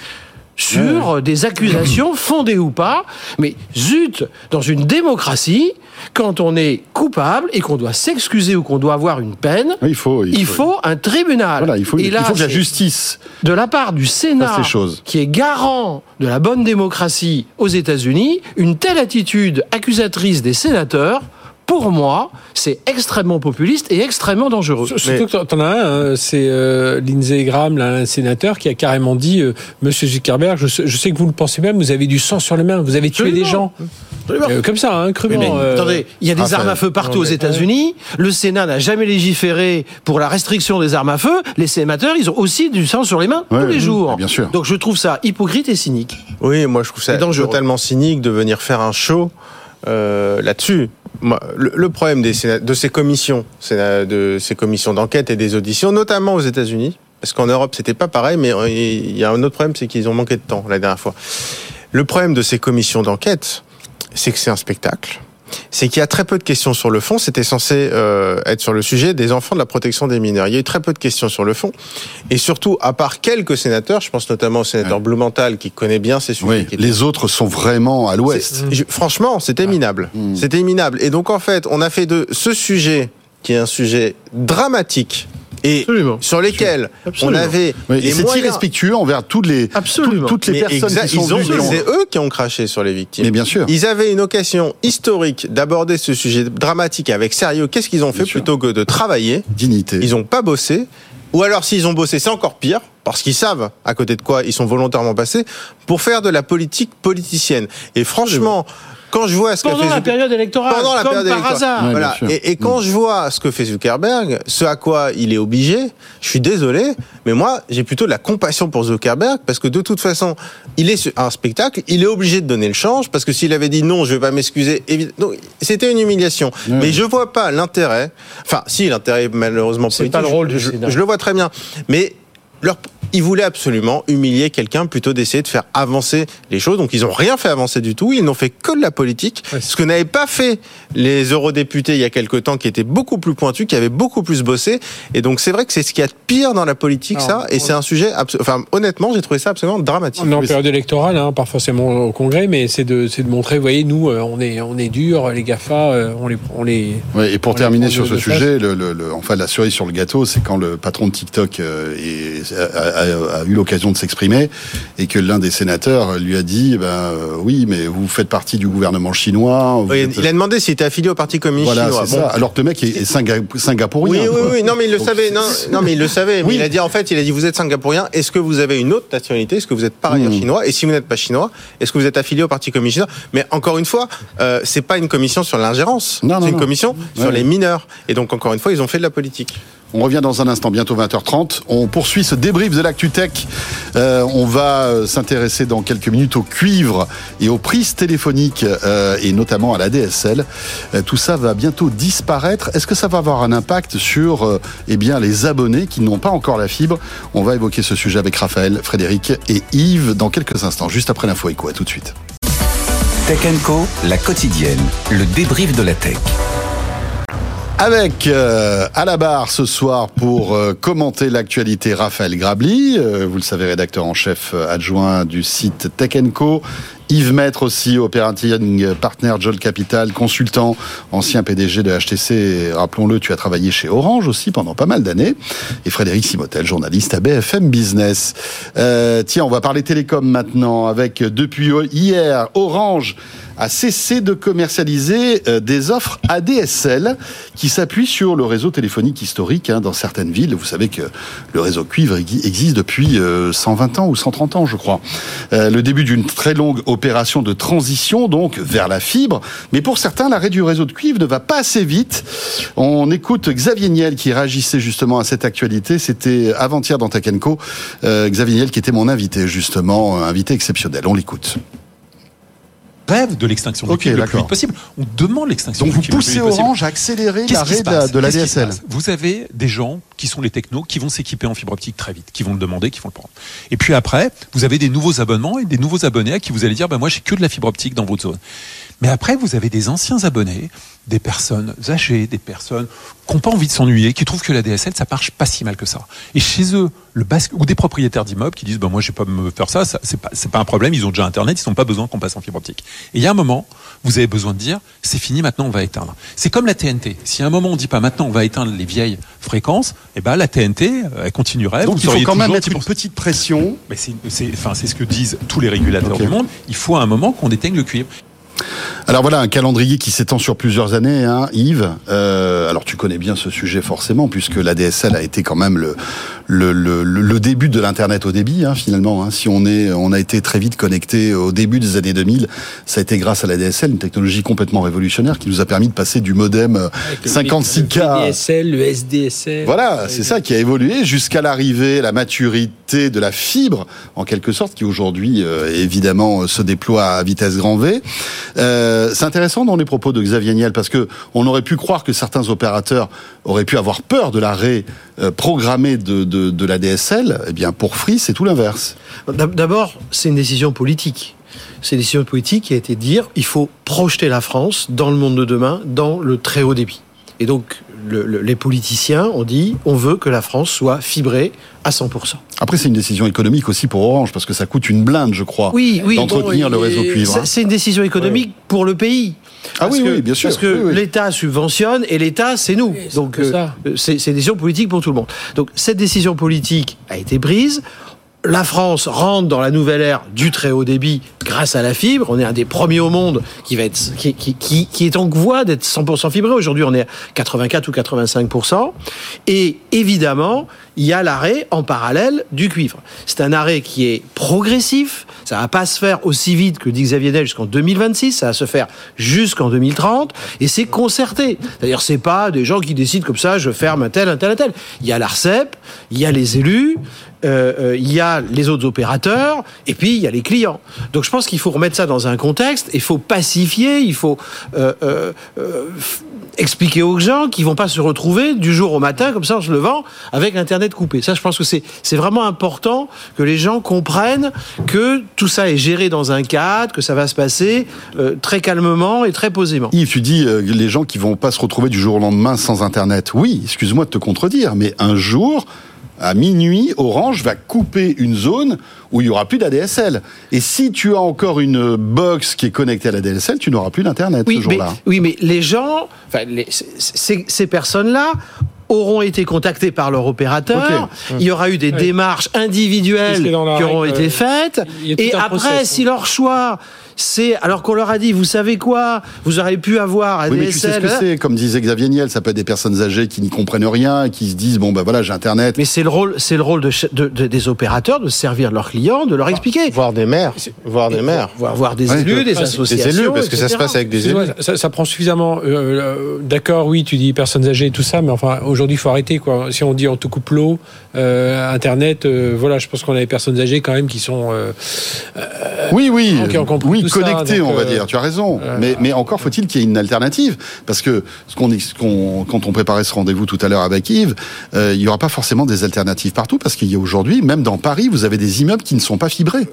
sur des accusations fondées ou pas. Mais zut, dans une démocratie, quand on est coupable et qu'on doit s'excuser ou qu'on doit avoir une peine, il faut. il faut un tribunal. Voilà, il faut, Et il faut que la justice. de la part du Sénat, qui est garant de la bonne démocratie aux États-Unis, une telle attitude accusatrice des sénateurs, pour moi, c'est extrêmement populiste et extrêmement dangereux. Surtout que t'en as un, hein, c'est euh, Lindsey Graham, là, un sénateur, qui a carrément dit euh, Monsieur Zuckerberg, je sais, je sais que vous le pensez même, vous avez du sang sur les mains, vous avez tué Absolument. des gens. Euh, comme ça, hein, crûment. Mais euh, attendez, il y a des Raphaël. armes à feu partout aux États-Unis. Le Sénat n'a jamais légiféré pour la restriction des armes à feu. Les sénateurs, ils ont aussi du sang sur les mains Ouais, tous les oui, jours. bien sûr. Donc je trouve ça hypocrite et cynique. Oui, moi je trouve ça totalement cynique de venir faire un show euh, là-dessus. Le, problème de ces commissions, de ces commissions d'enquête et des auditions, notamment aux États-Unis, parce qu'en Europe c'était pas pareil, mais euh, il y a un autre problème, c'est qu'ils ont manqué de temps la dernière fois. Le problème de ces commissions d'enquête, c'est que c'est un spectacle. C'est qu'il y a très peu de questions sur le fond. C'était censé euh, être sur le sujet des enfants de la protection des mineurs. Il y a eu très peu de questions sur le fond. Et surtout, à part quelques sénateurs, je pense notamment au sénateur Ouais. Blumenthal qui connaît bien ces sujets. Oui, les autres sont vraiment à l'ouest. franchement, c'était minable. C'était minable. Et donc, en fait, on a fait de ce sujet, qui est un sujet dramatique, et Absolument. sur lesquels Absolument. on avait Oui, et les c'est moyens- irrespectueux envers toutes les, Absolument. toutes, les Mais personnes qui sont ils ont- venues. C'est eux qui ont craché sur les victimes. Mais bien sûr. Ils avaient une occasion historique d'aborder ce sujet dramatique avec sérieux. Qu'est-ce qu'ils ont fait Bien sûr. plutôt que de travailler Dignité. Ils n'ont pas bossé. Ou alors, s'ils ont bossé, c'est encore pire, parce qu'ils savent à côté de quoi ils sont volontairement passés, pour faire de la politique politicienne. Et franchement, quand je vois ce Pendant fait la Zucker- période électorale, pendant la comme période par électorale. hasard. Ouais, Voilà. Et, et quand je vois ce que fait Zuckerberg, ce à quoi il est obligé, je suis désolé, mais moi, j'ai plutôt de la compassion pour Zuckerberg parce que de toute façon, il est sur un spectacle, il est obligé de donner le change parce que s'il avait dit non, je vais pas m'excuser, donc, c'était une humiliation. Mais je vois pas l'intérêt. Enfin, si l'intérêt malheureusement C'est pas le rôle du je, Sénat. je le vois très bien, mais leur ils voulaient absolument humilier quelqu'un plutôt d'essayer de faire avancer les choses. Donc ils n'ont rien fait avancer du tout. Ils n'ont fait que de la politique. Ouais. Ce que n'avaient pas fait les eurodéputés il y a quelque temps, qui étaient beaucoup plus pointus, qui avaient beaucoup plus bossé. Et donc c'est vrai que c'est ce qu'il y a de pire dans la politique, Alors, ça. Et on- c'est un sujet, enfin honnêtement, j'ai trouvé ça absolument dramatique. On est en période électorale, hein, pas forcément au Congrès, mais c'est de, c'est de montrer, vous voyez, nous, euh, on est, on est dur, les GAFA, euh, on les, on les. Ouais, et pour terminer sur ce sujet, le, le- le- enfin la cerise sur le gâteau, c'est quand le patron de TikTok euh, est- a, eu l'occasion de s'exprimer et que l'un des sénateurs lui a dit, ben euh, oui, mais vous faites partie du gouvernement chinois. vous Oui, êtes- il a demandé s'il était affilié au Parti communiste voilà, chinois. c'est Bon. ça. Alors que le mec est, est singa- singapourien. Oui, oui, oui, non, mais il le Donc, savait. Non, non, mais il le savait. Mais Oui. il a dit, en fait, il a dit, vous êtes singapourien. Est-ce que vous avez une autre nationalité? Est-ce que vous êtes par ailleurs Hmm. chinois? Et si vous n'êtes pas chinois, est-ce que vous êtes affilié au Parti communiste chinois? Mais encore une fois, euh, c'est pas une commission sur l'ingérence. C'est une non. commission sur Ouais. les mineurs. Et donc, encore une fois, ils ont fait de la politique. On revient dans un instant, bientôt 20h30. On poursuit ce débrief de l'actu tech. Euh, on va euh, s'intéresser dans quelques minutes au cuivre et aux prises téléphoniques euh, et notamment à la DSL. Tout ça va bientôt disparaître. Est-ce que ça va avoir un impact sur eh les abonnés qui n'ont pas encore la fibre? On va évoquer ce sujet avec Raphaël, Frédéric et Yves dans quelques instants, juste après l'info. À tout de suite. Tech Co, la quotidienne, le débrief de la tech. Avec euh, à la barre ce soir pour euh, commenter l'actualité Raphaël Grabli, euh, vous le savez rédacteur en chef euh, adjoint du site Tech Co, Yves Maître aussi, operating partner Joel Capital, consultant, ancien PDG de HTC. Rappelons-le, tu as travaillé chez Orange aussi pendant pas mal d'années. Et Frédéric Simotel, journaliste à BFM Business. Euh, tiens, on va parler télécom maintenant avec depuis hier Orange a cessé de commercialiser euh, des offres ADSL qui s'appuient sur le réseau téléphonique historique hein, dans certaines villes. Vous savez que le réseau cuivre existe depuis 120 euh, ans ou 130 ans, je crois. Euh, le début d'une très longue opération de transition donc vers la fibre. Mais pour certains, l'arrêt du réseau de cuivre ne va pas assez vite. On écoute Xavier Niel qui réagissait justement à cette actualité. C'était avant-hier dans Takenko. Xavier Niel qui était mon invité justement, invité exceptionnel. On l'écoute rêve de l'extinction du cuivre le plus vite possible. On demande l'extinction du. Donc vous poussez Orange à accélérer l'arrêt de, de la DSL. Vous avez des gens qui sont les technos qui vont s'équiper en fibre optique très vite, qui vont le demander, qui vont le prendre. Et puis après, vous avez des nouveaux abonnements et des nouveaux abonnés à qui vous allez dire, ben moi j'ai que de la fibre optique dans votre zone. Mais après, vous avez des anciens abonnés, des personnes âgées, des personnes qui n'ont pas envie de s'ennuyer, qui trouvent que la DSL, ça marche pas si mal que ça. Et chez eux, le basque, ou des propriétaires d'immeubles qui disent, bah, moi, je vais pas me faire ça, ça c'est pas, pas un problème, ils ont déjà Internet, ils n'ont pas besoin qu'on passe en fibre optique. Et il y a un moment, vous avez besoin de dire, c'est fini, maintenant, on va éteindre. C'est comme la TNT. Si à un moment, on dit pas, maintenant, on va éteindre les vieilles fréquences, eh ben, la TNT, elle continuerait. Donc, il faut quand même mettre une petite pression. Mais c'est, c'est, enfin, c'est ce que disent tous les régulateurs du monde. Il faut à un moment qu'on éteigne le cuivre. Alors voilà un calendrier qui s'étend sur plusieurs années, hein, Yves. Euh, alors tu connais bien ce sujet forcément, puisque la DSL a été quand même le, le, le, le début de l'internet au débit hein, finalement. Hein. Si on est, on a été très vite connecté au début des années 2000, ça a été grâce à la DSL, une technologie complètement révolutionnaire qui nous a permis de passer du modem 56K. Euh, le DSL, le SDSL. Voilà, c'est ça qui a évolué jusqu'à l'arrivée, la maturité de la fibre en quelque sorte, qui aujourd'hui euh, évidemment se déploie à vitesse grand V. Euh, c'est intéressant dans les propos de Xavier Niel parce que on aurait pu croire que certains opérateurs auraient pu avoir peur de l'arrêt euh, programmé de, la DSL. Eh bien, pour Free, c'est tout l'inverse. D'abord, c'est une décision politique. C'est une décision politique qui a été de dire il faut projeter la France dans le monde de demain, dans le très haut débit. Et donc, les politiciens ont dit on veut que la France soit fibrée à 100%. Après, c'est une décision économique aussi pour Orange, parce que ça coûte une blinde, je crois, oui, oui, d'entretenir le réseau cuivre. Hein. C'est une décision économique pour le pays. Ah oui, oui, bien sûr. Parce que l'État subventionne et l'État, c'est nous. Donc, euh, c'est une décision politique pour tout le monde. Donc, cette décision politique a été prise la France rentre dans la nouvelle ère du très haut débit grâce à la fibre. On est un des premiers au monde qui est en voie d'être 100% fibré. Aujourd'hui, on est à 84 ou 85%. Et évidemment, il y a l'arrêt en parallèle du cuivre. C'est un arrêt qui est progressif. Ça va pas se faire aussi vite que dit Xavier Del jusqu'en 2026. Ça va se faire jusqu'en 2030. Et c'est concerté. D'ailleurs, c'est pas des gens qui décident comme ça, je ferme un tel, un tel, un tel. Il y a l'ARCEP, il y a les élus, euh, euh, il y a les autres opérateurs, et puis il y a les clients. Donc je pense qu'il faut remettre ça dans un contexte, il faut pacifier, il faut euh, expliquer aux gens qu'ils vont pas se retrouver du jour au matin, comme ça en se levant, avec Internet coupé. Ça, je pense que c'est, c'est vraiment important que les gens comprennent que tout ça est géré dans un cadre, que ça va se passer très calmement et très posément. Yves, tu dis les gens qui vont pas se retrouver du jour au lendemain sans Internet. Oui, excuse-moi de te contredire, mais un jour, à minuit, Orange va couper une zone où il n'y aura plus d'ADSL. Et si tu as encore une box qui est connectée à la DSL, tu n'auras plus d'Internet oui, ce jour-là. Oui, mais les gens, enfin, les, ces, ces personnes-là auront été contactés par leur opérateur. Il y aura eu des démarches individuelles qui auront été faites. Et après, si leur choix c'est alors qu'on leur a dit, vous savez quoi, vous aurez pu avoir un oui, mais tu sais ce que c'est, comme disait Xavier Niel, ça peut être des personnes âgées qui n'y comprennent rien, et qui se disent bon ben voilà j'ai internet. Mais c'est le rôle, c'est le rôle de, des opérateurs de servir leurs clients, de leur expliquer. Voir des maires, voir des maires, voir, voir des élus, des associations, des élus, parce que ça se passe avec des élus. Ça, prend suffisamment. Euh, euh, d'accord, oui, tu dis personnes âgées et tout ça, mais enfin aujourd'hui il faut arrêter quoi. Si on dit on te coupe l'eau, euh, internet, voilà, je pense qu'on a des personnes âgées quand même qui sont. oui, oui, qui ont compris oui connecté, on va euh, dire. Tu as raison. mais, mais encore faut-il qu'il y ait une alternative, parce que ce qu'on, quand on préparait ce rendez-vous tout à l'heure avec Yves, euh, il n'y aura pas forcément des alternatives partout, parce qu'il y a aujourd'hui, même dans Paris, vous avez des immeubles qui ne sont pas fibrés.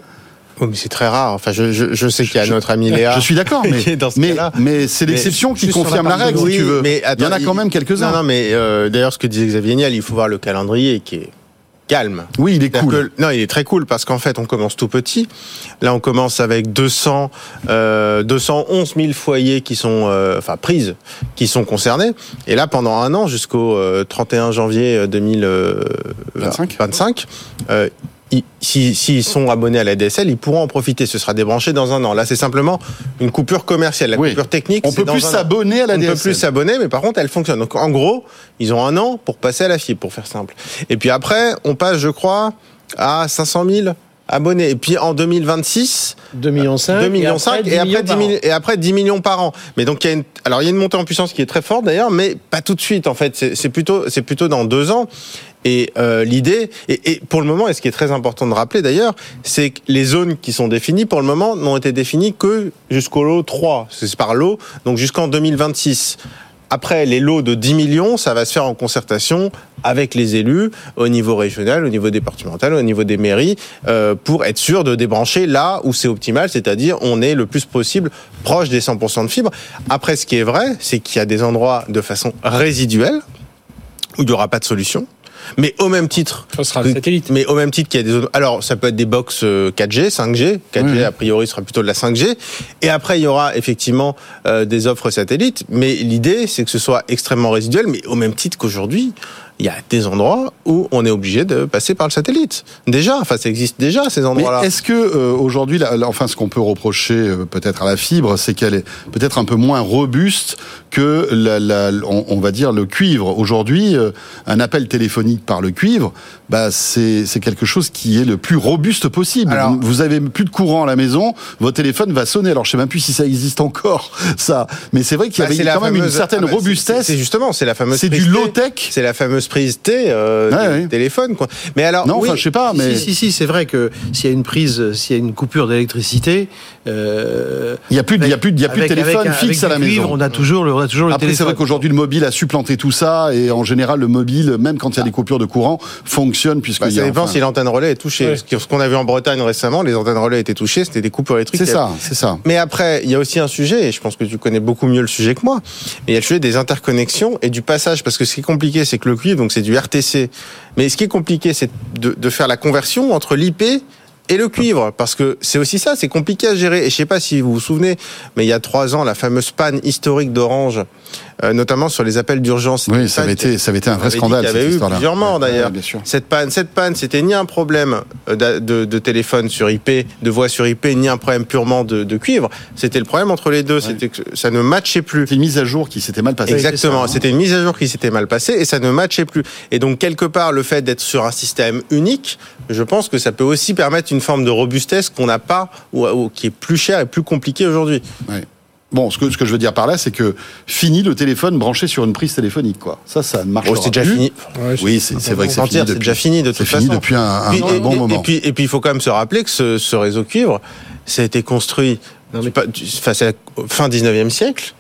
Oh, mais c'est très rare. Enfin, je, je, sais qu'il y a notre ami Léa. Je suis d'accord, mais, mais, mais c'est l'exception qui confirme la règle, si tu veux. Mais il y en a quand même quelques-uns. Non, non, mais euh, d'ailleurs, ce que disait Xavier Niel, il faut voir le calendrier qui est calme. Oui, il est cool. que- non, il est très cool parce qu'en fait, on commence tout petit. Là, on commence avec 200, euh, 211 000 foyers qui sont, euh, enfin, prises, qui sont concernés. Et là, pendant un an, jusqu'au euh, 31 janvier 2025, 25, euh, ils- si- s'ils sont abonnés à la DSL, ils pourront en profiter. Ce sera débranché dans un an. Là, c'est simplement une coupure commerciale. La Oui. coupure technique, On peut dans plus s'abonner à la On ne peut DSL. plus s'abonner, mais par contre, elle fonctionne. Donc, en gros, ils ont un an pour passer à la fibre, pour faire simple. Et puis après, on passe, je crois, à 500 000 abonnés. Et puis en 2026, 2 millions 5 2 millions 5 et après 10 par an. millions, et après 10 millions par an. Mais donc il y a une, alors il y a une montée en puissance qui est très forte d'ailleurs, mais pas tout de suite en fait. C'est c'est plutôt c'est plutôt dans deux ans. Et euh, l'idée, et, pour le moment, et ce qui est très important de rappeler d'ailleurs, c'est que les zones qui sont définies pour le moment n'ont été définies que jusqu'au lot 3, c'est par lot, donc jusqu'en 2026. Après, les lots de 10 millions, ça va se faire en concertation avec les élus au niveau régional, au niveau départemental, au niveau des mairies, euh, pour être sûr de débrancher là où c'est optimal, c'est-à-dire on est le plus possible proche des 100% de fibres. Après, ce qui est vrai, c'est qu'il y a des endroits de façon résiduelle où il n'y aura pas de solution. Mais au même titre, Ça sera le satellite. mais au même titre qu'il y a des zones. Alors, ça peut être des box euh, 4G, 5G. 4G, a priori, sera plutôt de la 5G. Et après, il y aura effectivement euh, des offres satellites. Mais l'idée, c'est que ce soit extrêmement résiduel, mais au même titre qu'aujourd'hui. Il y a des endroits où on est obligé de passer par le satellite. Déjà, enfin, ça existe déjà ces endroits-là. est-ce que euh, aujourd'hui, enfin, ce qu'on peut reprocher euh, peut-être à la fibre, c'est qu'elle est peut-être un peu moins robuste que la, la- on, on va dire le cuivre. Aujourd'hui, euh, un appel téléphonique par le cuivre, bah c'est c'est quelque chose qui est le plus robuste possible. Alors- vous, avez plus de courant à la maison, votre téléphone va sonner. Alors je sais même plus si ça existe encore, ça. Mais c'est vrai qu'il y Bah, avait quand même une certaine ah bah, robustesse. C'est justement, c'est la fameuse. C'est du low tech. C'est la fameuse prise T euh, Ouais, du ouais. téléphone, quoi. Mais alors, Non, oui, enfin je sais pas, mais Si, si, si, c'est vrai que s'il y a une prise, s'il y a une coupure d'électricité, euh, il y a plus, de- il y a plus, de- il y a plus de avec- téléphone avec fixe avec à la maison. On a toujours le, on a toujours le Après, c'est vrai qu'aujourd'hui, le mobile a supplanté tout ça, et en général, le mobile, même quand il y a des coupures de courant, fonctionne puisque Bah, il y ça dépend enfin, si l'antenne relais est touchée. Ouais. Ce qu'on a vu en Bretagne récemment, les antennes relais étaient touchées, c'était des coupures électriques. C'est ça, c'est ça. Mais après, il y a aussi un sujet, et je pense que tu connais beaucoup mieux le sujet que moi, mais il y a le sujet des interconnexions et du passage, parce que ce qui est compliqué, c'est que le cuivre, donc c'est du RTC, mais ce qui est compliqué, c'est de, de faire la conversion entre l'IP et le cuivre, parce que c'est aussi ça, c'est compliqué à gérer. Et je sais pas si vous vous souvenez, mais il y a trois ans, la fameuse panne historique d'Orange, notamment sur les appels d'urgence. Oui, ça avait été, ça avait été un vrai scandale. y cette eu plusieurs morts d'ailleurs. ouais. Cette panne, cette panne, c'était ni un problème euh, de, de téléphone sur IP, de voix sur IP, ni un problème purement de, de cuivre. C'était le problème entre les deux. C'était que ça ne matchait plus. C'est une mise à jour qui s'était mal passée. Exactement. C'était une mise à jour qui s'était mal passée et ça ne matchait plus. Et donc quelque part, le fait d'être sur un système unique, je pense que ça peut aussi permettre une forme de robustesse qu'on n'a pas ou, ou qui est plus cher et plus compliqué aujourd'hui. Bon, ce que, ce que je veux dire par là, c'est que fini le téléphone branché sur une prise téléphonique, quoi. Ça, ça ne marche Oh, c'est déjà plus. fini. Oui, c'est vrai que c'est fini c'est depuis. déjà fini de toute fini façon. depuis un, un- Puis- un et, bon et- moment. Et puis, et puis, il faut quand même se rappeler que ce, ce réseau cuivre, ça a été construit pas- enfin, c'est la fin 19e siècle.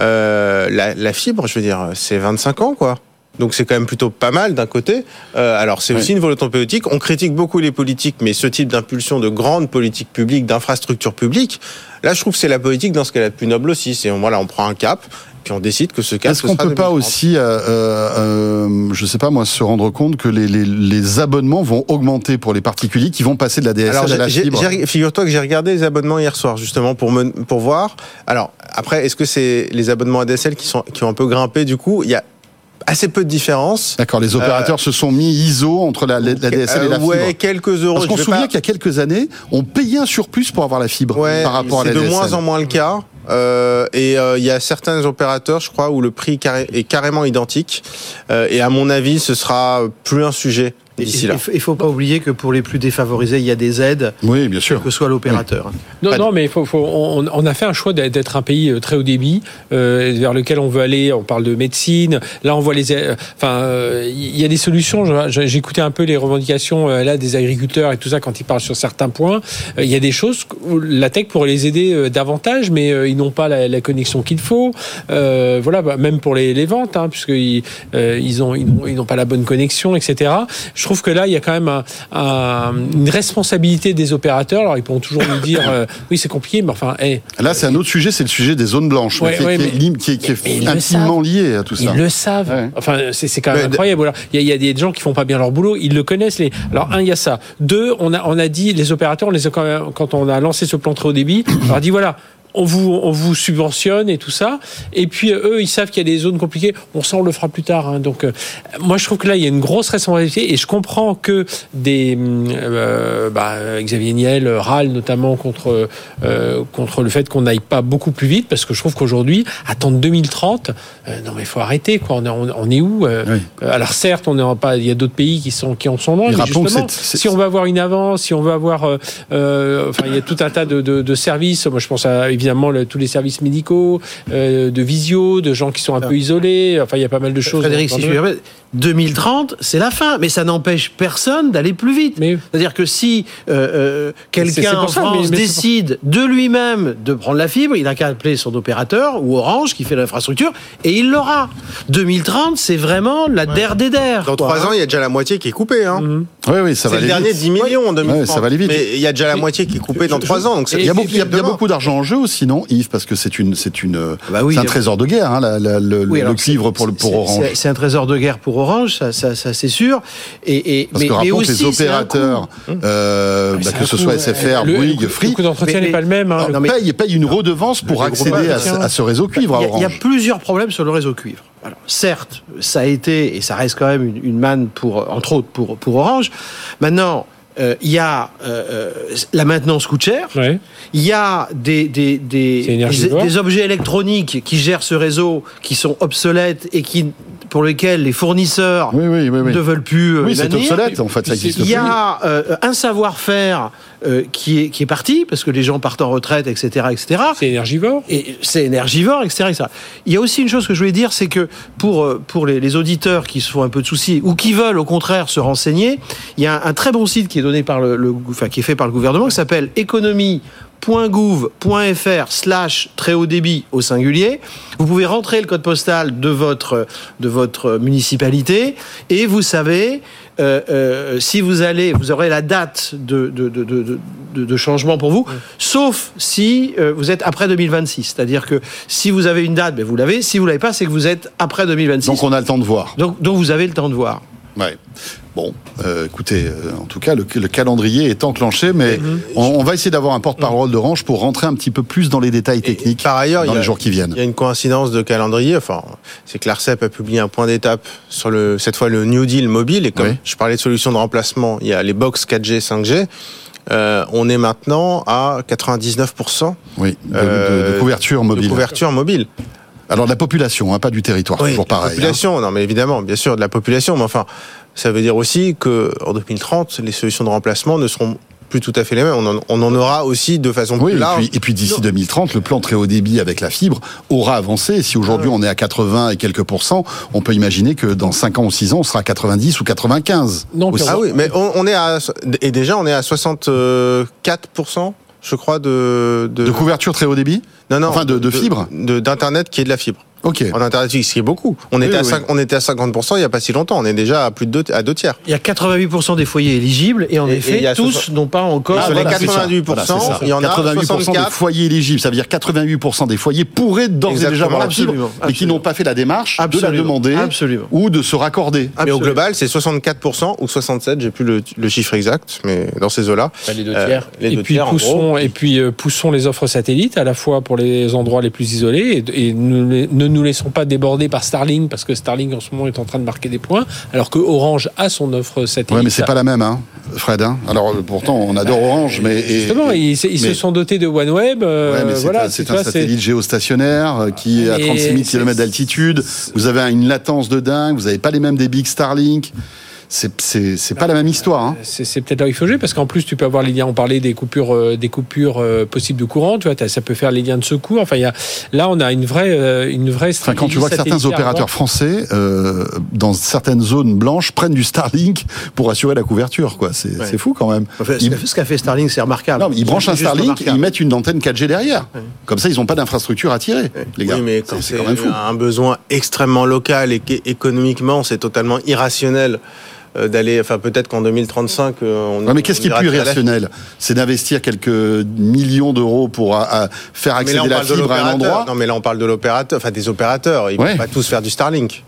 Euh, la, la fibre, je veux dire, c'est 25 ans, quoi. Donc c'est quand même plutôt pas mal d'un côté. Euh, alors c'est aussi une volonté politique. On critique beaucoup les politiques, mais ce type d'impulsion de grandes politiques publiques, d'infrastructures publiques, là je trouve que c'est la politique dans ce qu'elle a de plus noble aussi. C'est voilà, on prend un cap, puis on décide que ce cap. Est-ce ce qu'on peut pas 2030. aussi, euh, euh, euh, je sais pas moi, se rendre compte que les, les, les abonnements vont augmenter pour les particuliers qui vont passer de la DSL Alors, à la fibre figure-toi que j'ai regardé les abonnements hier soir, justement, pour, me, pour voir. Alors, après, est-ce que c'est les abonnements ADSL qui, sont, qui ont un peu grimpé Du coup, il y a assez peu de différence. D'accord, les opérateurs se sont mis ISO entre la, la DSL et la Euh, fibre. ouais, quelques euros. Parce qu'on se souvient pas- qu'il y a quelques années, on payait un surplus pour avoir la fibre Ouais, par rapport à la c'est de DSL. moins en moins le cas. Euh, et euh, il y a certains opérateurs, je crois, où le prix carré- est carrément identique. Euh, et à mon avis, ce sera plus un sujet d'ici là. Il ne faut pas oublier que pour les plus défavorisés, il y a des aides, Oui, bien sûr. que soit l'opérateur. Non, non, mais il faut, faut- on, on a fait un choix d'être- un pays euh, très haut débit euh, vers lequel on veut aller. On parle de médecine. Là, on voit les. euh, Enfin, euh, il y a des solutions. J'écoutais un peu les revendications euh, là des agriculteurs et tout ça quand ils parlent sur certains points. Euh, Il y a des choses où la tech pourrait les aider euh, davantage, mais euh, ils n'ont pas la, la connexion qu'il faut. Euh, voilà, bah, même pour les, les ventes, hein, puisqu'ils euh, ils ont ils n'ont ils n'ont pas la bonne connexion, etc. Je trouve que là, il y a quand même un- un- une responsabilité des opérateurs. Alors, ils pourront toujours nous dire, euh, oui, c'est compliqué, mais enfin, hey, Là, c'est un autre sujet, c'est le sujet des zones blanches, Ouais, qui, est- ouais, qui est, mais- qui est- qui est intimement lié à tout ça. Ils le savent. Ouais. Enfin, c'est quand même Mais incroyable. Il, y a, il y a des gens qui font pas bien leur boulot. Ils le connaissent. Les... Alors, un, il y a ça. Deux, on a, on a dit, les opérateurs, on les a quand, même- quand on a lancé ce plan très haut débit, on leur a dit voilà. On vous, on vous subventionne et tout ça. Et puis, euh, eux, ils savent qu'il y a des zones compliquées. On sent, on le fera plus tard. hein. Donc, euh, moi, je trouve que là, il y a une grosse responsabilité. Et je comprends que des. euh, bah, Xavier Niel râle notamment contre, euh, contre le fait qu'on n'aille pas beaucoup plus vite. Parce que je trouve qu'aujourd'hui, attendre 2030, euh, non, mais il faut arrêter. Quoi. On, est, on, on est où Oui. Alors certes, on est pas. Il y a d'autres pays qui sont qui en sont loin. Mais justement, si on veut avoir une avance, si on veut avoir, enfin, il y a tout un tas de, de, de services. Moi, je pense à évidemment le- tous les services médicaux, euh, de visio, de gens qui sont un peu isolés. Enfin, il y a pas mal de choses. Frédéric, dans- si dans je le- puis me permettre, 2030, c'est la fin, mais ça n'empêche personne d'aller plus vite. Mais- C'est-à-dire que si euh, euh, quelqu'un en ça, France mais c'est pour- décide de lui-même de prendre la fibre, il n'a qu'à appeler son opérateur ou Orange qui fait l'infrastructure et il l'aura. 2030, c'est vraiment la der des der. Dans trois ans, hein. il y a déjà la moitié qui est coupée. Hein. Oui, oui, ça va C'est le dernier vite. 10 millions en 2030. Ouais, ça va aller vite. Mais il y a déjà la moitié qui est coupée dans trois ans. Donc Il y a beaucoup, il y a- il y a demain. beaucoup d'argent en jeu aussi, non, Yves Parce que c'est une, c'est une, Bah oui, c'est un a- trésor de guerre, hein, la- la- le, Oui, le alors, cuivre pour, pour Orange. c'est- C'est un trésor de guerre pour Orange, ça, ça, ça, c'est sûr. Et, et, Parce mais, que mais aussi, les opérateurs, coût. euh, bah, C'est que ce coût, soit SFR, le- Bouygues, le Free, coût d'entretien Mais- n'est pas le même. hein. Non, mais- paye, paye une redevance pour accéder à, ce- à ce réseau cuivre à Il y, a, y plusieurs problèmes sur le réseau cuivre. Alors, certes, ça a été et ça reste quand même une, une manne pour, entre autres, pour, pour Orange. Maintenant, euh, il y a euh, la maintenance coûte cher. Ouais. Il y a des, des, des, C'est énergivore. des- des objets électroniques qui gèrent ce réseau, qui sont obsolètes et qui, pour lesquels les fournisseurs Oui, oui, oui. oui. ne veulent plus euh, Oui, c'est obsolète, en fait, ça existe Il y a euh, un savoir-faire euh, qui, est, qui est parti, parce que les gens partent en retraite, etc. etc. C'est énergivore. Et c'est énergivore, etc., etc. Il y a aussi une chose que je voulais dire, c'est que pour, pour les, les auditeurs qui se font un peu de soucis ou qui veulent au contraire se renseigner, il y a un, un très bon site qui est donné par le, le- enfin, qui est fait par le gouvernement qui s'appelle économie.gouv.fr slash très haut débit au singulier. Vous pouvez rentrer le code postal de votre, de votre municipalité et vous savez euh, euh, si vous allez, vous aurez la date de, de, de, de, de- de changement pour vous, sauf si euh, vous êtes après 2026. C'est-à-dire que si vous avez une date, ben vous l'avez. Si vous l'avez pas, c'est que vous êtes après 2026. Donc on a le temps de voir. donc, donc vous avez le temps de voir. Ouais. Bon, euh, écoutez, euh, en tout cas, le, le calendrier est enclenché, mais on, on va essayer d'avoir un porte-parole d'Orange pour rentrer un petit peu plus dans les détails techniques Par ailleurs, dans il y a- les jours qui viennent. Il y a une coïncidence de calendrier. Enfin, c'est que l'ARCEP a publié un point d'étape sur le, cette fois le New Deal mobile. Et comme Oui. je parlais de solutions de remplacement, il y a les box 4G, 5G. Euh, on est maintenant à 99% Oui, de, de- de couverture de mobile. couverture mobile. Alors de la population, hein, pas du territoire, toujours la pareil. hein. population, non mais évidemment, bien sûr, de la population, mais enfin, ça veut dire aussi que en 2030, les solutions de remplacement ne seront plus tout à fait les mêmes. On en, on en aura aussi de façon Oui, plus et large. puis, et puis d'ici 2030, le plan très haut débit avec la fibre aura avancé. Si aujourd'hui on est à 80 et quelques pourcents, on peut imaginer que dans 5 ans ou 6 ans, on sera à 90 ou 95. Non, puis Ah oui, mais on, on est à et déjà on est à 64% je crois de de, De couverture très haut débit? Non non enfin, de- de fibre? de- d'internet qui est de la fibre. Ok. En internet fixe, ce qui est beaucoup. On Oui, était à oui. cinq- on était à 50 il y a pas si longtemps, on est déjà à plus de deux, à deux tiers. Il y a 88% des foyers éligibles et en Et- et effet, tous n'ont pas encore. Ah, sur les voilà, c'est ça. 88%, Voilà, c'est ça. il y en a 88% des 64. foyers éligibles. Ça veut dire 88% des foyers pourraient d'ores et déjà avoir la fibre, absolument, mais qui absolument. n'ont pas fait la démarche de la Absolument, demander absolument. ou de se raccorder. Mais au Absolument. global, c'est 64% ou 67, j'ai plus le, le chiffre exact, mais dans ces eaux-là. les deux euh, les et deux puis tiers, en gros. poussons et puis poussons les offres satellites à la fois pour les endroits les plus isolés et, ne, ne nous laissons pas déborder par Starlink parce que Starlink en ce moment est en train de marquer des points alors que Orange a son offre satellite. Ouais, mais c'est pas la même, hein, Fred. hein. Alors euh, pourtant, on adore Orange, mais et- Justement, et- ils, se- ils mais- se sont dotés de OneWeb. euh, Ouais, mais c'est voilà, un, un satellite géostationnaire euh, qui est à Mais 36 000 c'est- km d'altitude. Vous avez une latence de dingue. Vous n'avez pas les mêmes débits que Starlink. C'est c'est c'est pas la même histoire. Hein. C'est c'est peut-être là où il faut jouer parce qu'en plus tu peux avoir les liens. On parlait des coupures, euh, des coupures euh, possibles de courant. Tu vois, ça peut faire les liens de secours. Enfin, il y a là on a une vraie, euh, une vraie Enfin, stratégie. quand tu vois que certains opérateurs français, euh, dans certaines zones blanches, prennent du Starlink pour assurer la couverture, quoi. C'est c'est fou quand même. Enfin, ce Ils- qu'a fait- ce qu'a fait Starlink, c'est remarquable. Non, mais ils branchent un Starlink, remarquable. ils mettent une antenne 4G derrière. Comme ça, ils n'ont pas d'infrastructure à tirer, les gars. Oui, mais quand c'est c'est quand même fou. un besoin extrêmement local et qu'économiquement c'est totalement irrationnel d'aller, enfin peut-être qu'en 2035, euh, on. Ouais, mais qu'est-ce qui est plus irrationnel? C'est d'investir quelques millions d'euros pour euh, euh, faire là, accéder on la fibre à un endroit? Non, mais là, on parle de l'opérateur, enfin des opérateurs. Ils ne Ouais. vont pas tous faire du Starlink.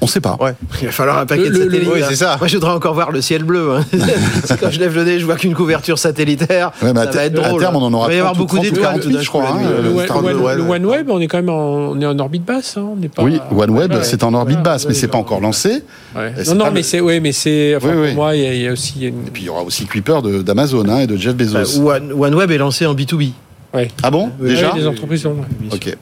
On sait pas. Ouais. Il va falloir un paquet Le- de le- satellites. oui, c'est ça. Moi, je voudrais encore voir le ciel bleu. hein. Parce que quand je lève le nez, je vois qu'une couverture satellitaire. Ouais, mais à ça va être à drôle. terme, on en aura Il va y avoir 30 ou beaucoup 30 ou d'étoiles. 48, tout d'un je crois, hein, euh, Le, ouais. OneWeb, on est quand même en, on est en orbite basse. Hein, on n'est pas, Oui, OneWeb, Ouais, c'est en orbite basse, mais c'est pas encore lancé. Non, mais le- c'est, ouais, mais c'est, enfin, Oui, pour oui. moi, il y, a- il y a aussi une. Et puis il y aura aussi Kuiper d'Amazon hein, et de Jeff Bah, Bezos. One- OneWeb est lancé en B2B. Ouais. Ah bon Oui, Déjà les entreprises, Ok.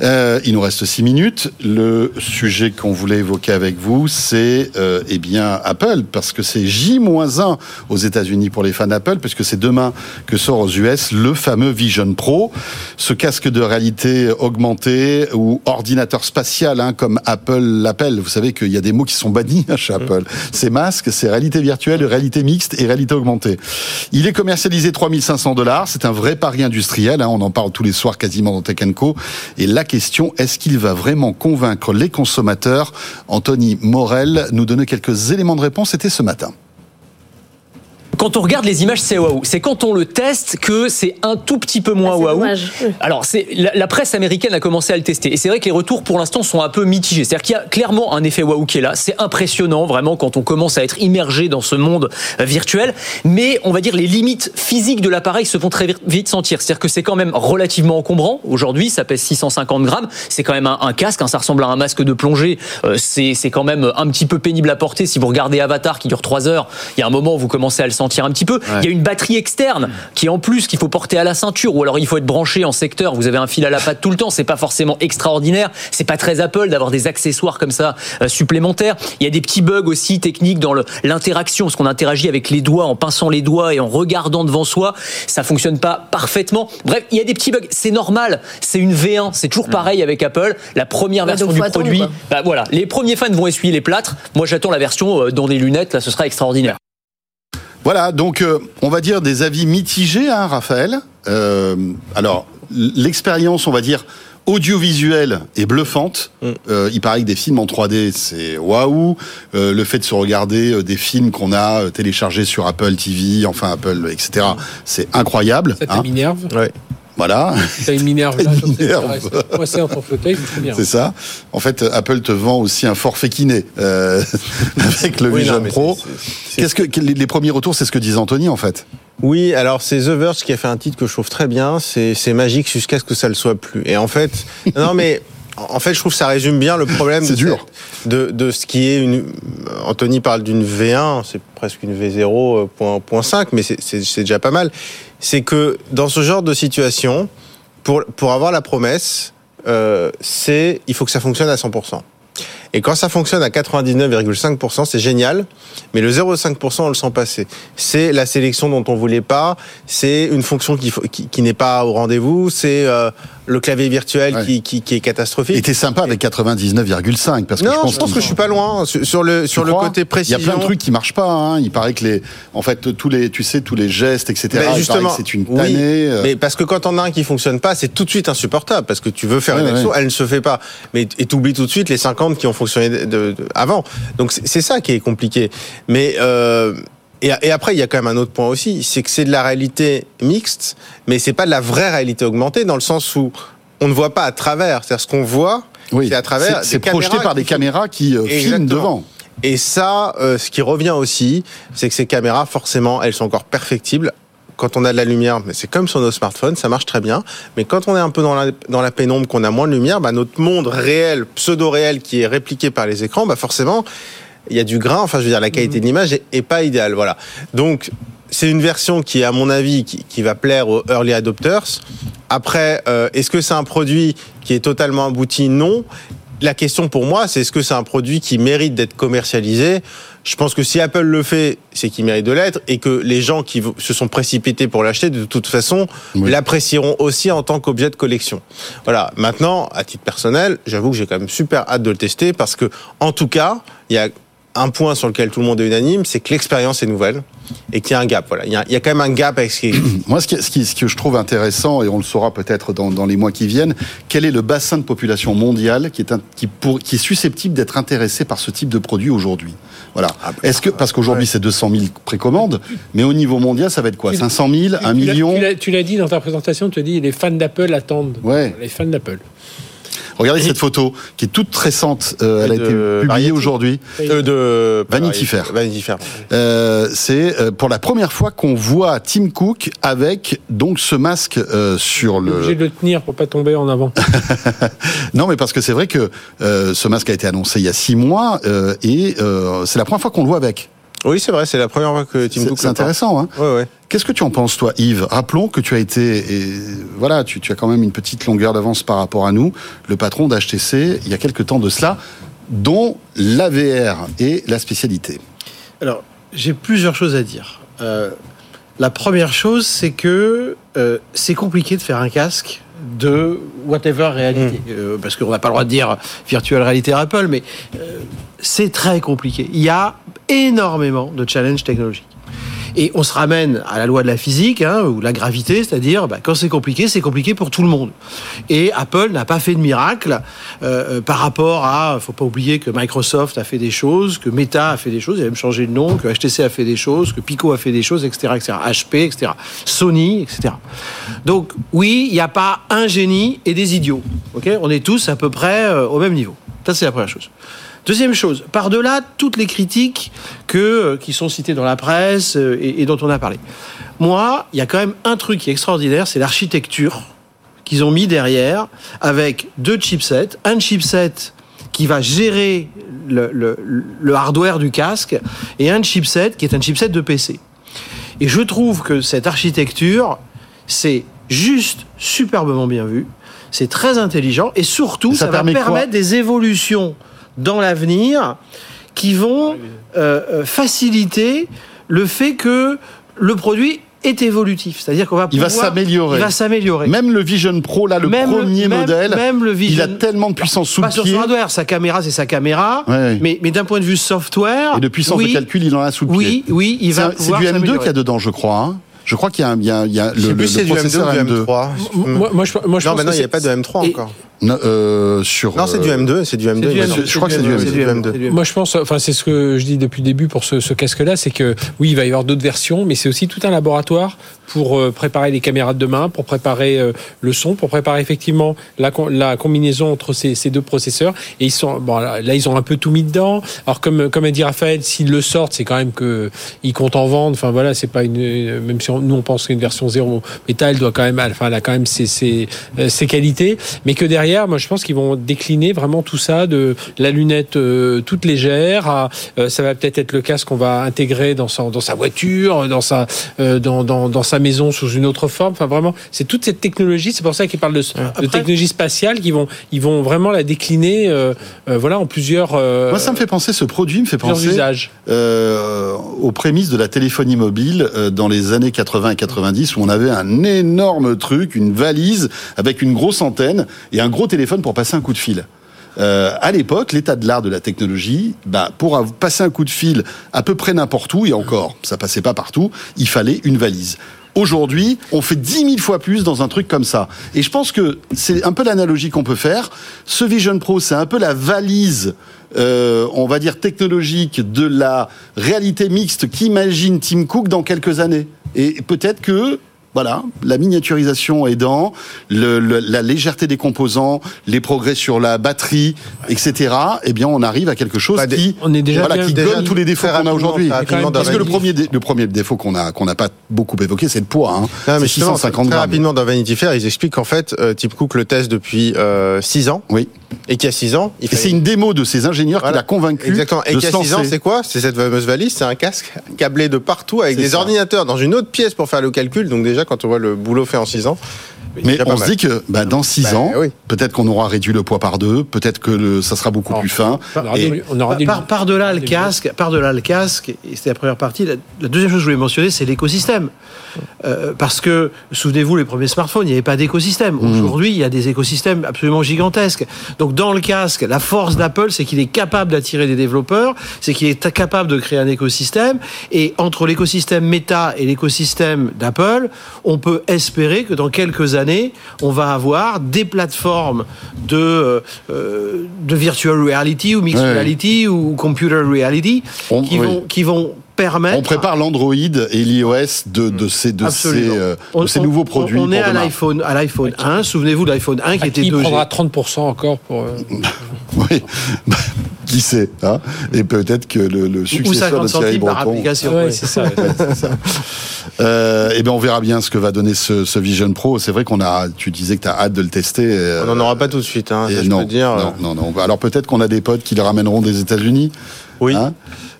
Euh, il nous reste six minutes. Le sujet qu'on voulait évoquer avec vous, c'est euh, eh bien Apple, parce que c'est J-1 aux États-Unis pour les fans d'Apple, puisque c'est demain que sort aux US le fameux Vision Pro, ce casque de réalité augmentée ou ordinateur spatial, hein, comme Apple l'appelle. Vous savez qu'il y a des mots qui sont bannis hein, chez Apple. C'est masque, c'est réalité virtuelle, réalité mixte et réalité augmentée. Il est commercialisé 3500 dollars. C'est un vrai pari industriel. hein, on en parle tous les soirs quasiment dans Tech Co. Et question, est-ce qu'il va vraiment convaincre les consommateurs? Anthony Morel nous donnait quelques éléments de réponse. C'était ce matin. Quand on regarde les images, c'est waouh. C'est quand on le teste que c'est un tout petit peu moins Ah, waouh. Alors, c'est la, la presse américaine a commencé à le tester. Et c'est vrai que les retours pour l'instant sont un peu mitigés. C'est-à-dire qu'il y a clairement un effet waouh qui est là. C'est impressionnant vraiment quand on commence à être immergé dans ce monde euh, virtuel. Mais on va dire les limites physiques de l'appareil se font très vite- sentir. C'est-à-dire que c'est quand même relativement encombrant. Aujourd'hui, ça pèse 650 grammes. C'est quand même un, un casque. hein, ça ressemble à un masque de plongée. Euh, c'est c'est quand même un petit peu pénible à porter. Si vous regardez Avatar qui dure 3 heures, il y a un moment où vous commencez à le sentir un petit peu. Il y a une batterie externe qui est en plus qu'il faut porter à la ceinture ou alors il faut être branché en secteur. Vous avez un fil à la patte tout le temps. C'est pas forcément extraordinaire. C'est pas très Apple d'avoir des accessoires comme ça euh, supplémentaires. Il y a des petits bugs aussi techniques dans l'interaction parce qu'on interagit avec les doigts en pinçant les doigts et en regardant devant soi. Ça fonctionne pas parfaitement. Bref, il y a des petits bugs. C'est normal. C'est une V1. C'est toujours pareil avec Apple. La première Ouais, version du produit. Bah voilà, les premiers fans vont essuyer les plâtres. Moi, j'attends la version euh, dans des lunettes. Là, ce sera extraordinaire. Voilà, donc euh, on va dire des avis mitigés, hein, Raphaël. Euh, alors, l'expérience, on va dire, audiovisuelle est bluffante. Euh, il paraît que des films en 3D, c'est waouh. Euh, le fait de se regarder euh, des films qu'on a téléchargés sur Apple TV, enfin Apple, etc., c'est incroyable. Ça hein. t'éminerve. Voilà. T'as une minerve là, c'est très bien. C'est ça. En fait, Apple te vend aussi un forfait kiné euh, avec le Oui, Vision non, Pro. Qu'est-ce que les premiers retours, c'est ce que disait Anthony en fait? Oui, alors c'est The Verge qui a fait un titre que je trouve très bien. C'est c'est magique jusqu'à ce que ça le soit plus. Et en fait, non mais en fait, je trouve que ça résume bien le problème. De dur. De, de ce qui est une. Anthony parle d'une V1, c'est presque une V0 euh, point, point 5, mais c'est déjà pas mal. C'est que dans ce genre de situation, pour pour avoir la promesse, euh, c'est il faut que ça fonctionne à 100%. Et quand ça fonctionne à 99,5%, c'est génial, mais le 0,5%, on le sent passer. C'est la sélection dont on voulait pas, c'est une fonction qui, faut- qui, qui n'est pas au rendez-vous, c'est euh, le clavier virtuel Ouais. qui, qui, qui est catastrophique. Et t'es sympa avec 99,5 parce que non, je pense, je pense qu'il- que je suis pas loin sur, sur le Tu sur le côté Il y précision. a plein de trucs qui marchent pas. Hein. Il paraît que les, en fait, tous les, tu sais, tous les gestes, etc. Ben, justement, c'est une tannée. euh. Mais parce que quand on a un qui fonctionne pas, c'est tout de suite insupportable parce que tu veux faire Ouais, une action, ouais. elle ne se fait pas. Mais et t'oublies tout de suite les 50 qui ont fonctionné de- de- de- avant. Donc c'est ça qui est compliqué. Mais euh, et, et après il y a quand même un autre point aussi, c'est que c'est de la réalité mixte, mais c'est pas de la vraie réalité augmentée dans le sens où on ne voit pas à travers. C'est-à-dire ce qu'on voit, Oui. c'est à travers. C'est- projeté par des caméras qui euh, filment devant. et ça, euh, ce qui revient aussi, c'est que ces caméras, forcément, elles sont encore perfectibles. Quand on a de la lumière, mais c'est comme sur nos smartphones, ça marche très bien. Mais quand on est un peu dans la, dans la pénombre, qu'on a moins de lumière, bah, notre monde réel, pseudo-réel, qui est répliqué par les écrans, bah, forcément, il y a du grain. Enfin, je veux dire, la qualité de l'image est, est pas idéale. Voilà. Donc, c'est une version qui, à mon avis, qui, qui va plaire aux early adopters. Après, euh, est-ce que c'est un produit qui est totalement abouti? Non. La question pour moi, c'est est-ce que c'est un produit qui mérite d'être commercialisé? Je pense que si Apple le fait, c'est qu'il mérite de l'être et que les gens qui se sont précipités pour l'acheter, de toute façon, Oui. l'apprécieront aussi en tant qu'objet de collection. Voilà. Maintenant, à titre personnel, j'avoue que j'ai quand même super hâte de le tester parce que, en tout cas, il y a un point sur lequel tout le monde est unanime, c'est que l'expérience est nouvelle et qu'il y a un gap. Voilà, il y a, il y a quand même un gap avec ce qui. Moi, ce, qui, ce, qui, ce que je trouve intéressant, et on le saura peut-être dans, dans, les mois qui viennent, quel est le bassin de population mondial qui est, un, qui, pour, qui est susceptible d'être intéressé par ce type de produit aujourd'hui? Voilà. Ah, bah, Est-ce que parce qu'aujourd'hui ouais. c'est 200 000 précommandes, mais au niveau mondial, ça va être quoi? 500 000, 1 million? Tu l'as dit dans ta présentation, tu as dit les fans d'Apple attendent. Ouais. Les fans d'Apple. Regardez cette photo qui est toute récente. Euh, elle a été publiée aujourd'hui. Euh, de Vanity Fair. Vanity Fair. Euh, c'est euh, pour la première fois qu'on voit Tim Cook avec donc ce masque euh, sur le. Obligé de le tenir pour pas tomber en avant. non, mais parce que c'est vrai que euh, ce masque a été annoncé il y a six mois euh, et euh, c'est la première fois qu'on le voit avec. Oui, c'est vrai, c'est la première fois que Tim Cook. c'est intéressant. Hein Ouais, ouais. Qu'est-ce que tu en penses, toi, Yves? Rappelons que tu as été, et voilà, tu, tu as quand même une petite longueur d'avance par rapport à nous, le patron d'HTC, il y a quelques temps de cela, dont l'AVR est la spécialité. Alors, j'ai plusieurs choses à dire. Euh, la première chose, c'est que euh, c'est compliqué de faire un casque de whatever réalité. Euh, parce qu'on n'a pas le droit de dire virtual réalité Apple, mais euh, c'est très compliqué. Il y a énormément de challenges technologiques. Et on se ramène à la loi de la physique, hein, ou la gravité, c'est-à-dire bah, quand c'est compliqué, c'est compliqué pour tout le monde. Et Apple n'a pas fait de miracle euh, euh, par rapport à, faut pas oublier que Microsoft a fait des choses, que Meta a fait des choses, il a même changé de nom, que HTC a fait des choses, que Pico a fait des choses, etc., etc., HP, etc., Sony, etc. Donc oui, il n'y a pas un génie et des idiots. Ok, on est tous à peu près euh, au même niveau. Ça c'est la première chose. Deuxième chose, par-delà toutes les critiques que, euh, qui sont citées dans la presse euh, et, et dont on a parlé, moi, il y a quand même un truc qui est extraordinaire, c'est l'architecture qu'ils ont mis derrière avec deux chipsets, un chipset qui va gérer le, le- le hardware du casque et un chipset qui est un chipset de PC. Et je trouve que cette architecture, c'est juste superbement bien vu, c'est très intelligent et surtout, ça ça, va permettre des évolutions dans l'avenir qui vont euh, euh, faciliter le fait que le produit est évolutif. C'est-à-dire qu'on va Il va pouvoir- s'améliorer. Il va s'améliorer. Même le Vision Pro, là, le Même- premier même- modèle, même le il a tellement de puissance sous Pas le sur pied. son hardware, sa caméra c'est sa caméra, Ouais. mais, mais d'un point de vue software, Et de puissance oui, de calcul, il en a sous le pied. oui, oui, il va C'est pouvoir du M2 s'améliorer. qu'il y a dedans, je crois. hein. Je crois qu'il y a, un- il y a, il y a le, le, si c'est le du M2 processeur ou du M2. M3. Moi, moi, je, moi, je non, pense maintenant, que il n'y a pas de M3 Et- encore. Non, euh, sur, Non, c'est du euh, M2, c'est du M2. C'est du il me M2, semble. je crois que c'est du M2. C'est du M2. Moi, je pense, enfin, c'est ce que je dis depuis le début pour ce, ce casque-là, c'est que oui, il va y avoir d'autres versions, mais c'est aussi tout un laboratoire pour euh, préparer les caméras de demain, pour préparer euh, le son, pour préparer effectivement la, com- la combinaison entre ces, ces deux processeurs. Et ils sont, bon, là, là, ils ont un peu tout mis dedans. Alors, comme, comme a dit Raphaël, s'ils le sortent, c'est quand même que ils comptent en vendre. Enfin, voilà, c'est pas une, même si on- nous on pense qu'une version zéro méta, elle doit quand même, enfin, elle a quand même ses, ses, ses qualités, mais que derrière, moi, je pense qu'ils vont décliner vraiment tout ça de la lunette euh, toute légère. à, euh, ça va peut-être être le casque qu'on va intégrer dans sa, dans sa voiture, dans sa, euh, dans, dans, dans sa maison sous une autre forme. Enfin, vraiment, c'est toute cette technologie. C'est pour ça qu'ils parlent de, technologie spatiale, qui vont, ils vont vraiment la décliner, euh, voilà, en plusieurs, Moi, ça me fait penser, ce produit me fait penser usages. aux prémices de la téléphonie mobile dans les années 80 et 90 où on avait un énorme truc, une valise avec une grosse antenne et un gros téléphone pour passer un coup de fil. Euh, à l'époque, l'état de l'art de la technologie, bah, pour passer un coup de fil à peu près n'importe où, et encore, ça passait pas partout, il fallait une valise. Aujourd'hui, on fait 10 000 fois plus dans un truc comme ça. Et je pense que c'est un peu l'analogie qu'on peut faire. Ce Vision Pro, c'est un peu la valise, euh, on va dire technologique, de la réalité mixte qu'imagine Tim Cook dans quelques années. Et peut-être que voilà, la miniaturisation aidant, le, le- la légèreté des composants, les progrès sur la batterie, etc. Eh bien, on arrive à quelque chose Bah, qui, On est déjà voilà, bien- qui déjà gomme tous les défauts qu'on a aujourd'hui. Parce que le premier, dé- le premier défaut qu'on a qu'on n'a pas beaucoup évoqué, c'est le poids. Hein. Non, c'est mais justement, 650 très grammes. rapidement dans Vanity Fair, ils expliquent qu'en fait, euh, Tim Cook le teste depuis 6 ans, Oui. et qu'il y a 6 ans, il fait c'est une démo de ces ingénieurs qui Voilà. l'a convaincu Exactement. Et de qu'il y se a 6 ans, c'est quoi? C'est cette fameuse valise, c'est un casque câblé de partout avec des ça. ordinateurs dans une autre pièce pour faire le calcul. Donc déjà, quand on voit le boulot fait en 6 ans, Mais on se dit que bah, dans 6 Bah, ans, oui. peut-être qu'on aura réduit le poids par deux, peut-être que le- ça sera beaucoup Alors, plus fin. On aura Et- des- on aura des- Par, par delà le casque, par delà le casque, et c'était la première partie. La, la deuxième chose que je voulais mentionner, c'est l'écosystème, Euh, parce que souvenez-vous, les premiers smartphones, il n'y avait pas d'écosystème. Mmh. Aujourd'hui, il y a des écosystèmes absolument gigantesques. Donc, dans le casque, la force d'Apple, c'est qu'il est capable d'attirer des développeurs, c'est qu'il est capable de créer un écosystème. Et entre l'écosystème Meta et l'écosystème d'Apple, on peut espérer que dans quelques années, on va avoir des plateformes de, euh, euh, de virtual reality ou mixed Ouais. reality ou computer reality On- qui, oui. vont, qui vont permettre. On prépare l'Android et l'iOS de, de ces, de ces, Absolument. euh, de ces on- nouveaux produits. On, est pour à l'iPhone, à l'iPhone 1. Souvenez-vous de l'iPhone 1 qui à était qui 2G. prendra 30% encore pour. euh, Oui. Qui sait hein Et peut-être que le, le ou successeur 50 de Thierry Breton. application. Ouais, ouais. c'est ça. Ça. Euh, eh ben on verra bien ce que va donner ce, ce Vision Pro. C'est vrai qu'on a. Tu disais que tu as hâte de le tester. euh, On n'en aura pas tout de suite, hein, et ça, je non, peux dire. non, non, non. Alors peut-être qu'on a des potes qui le ramèneront des États-Unis. Oui. Hein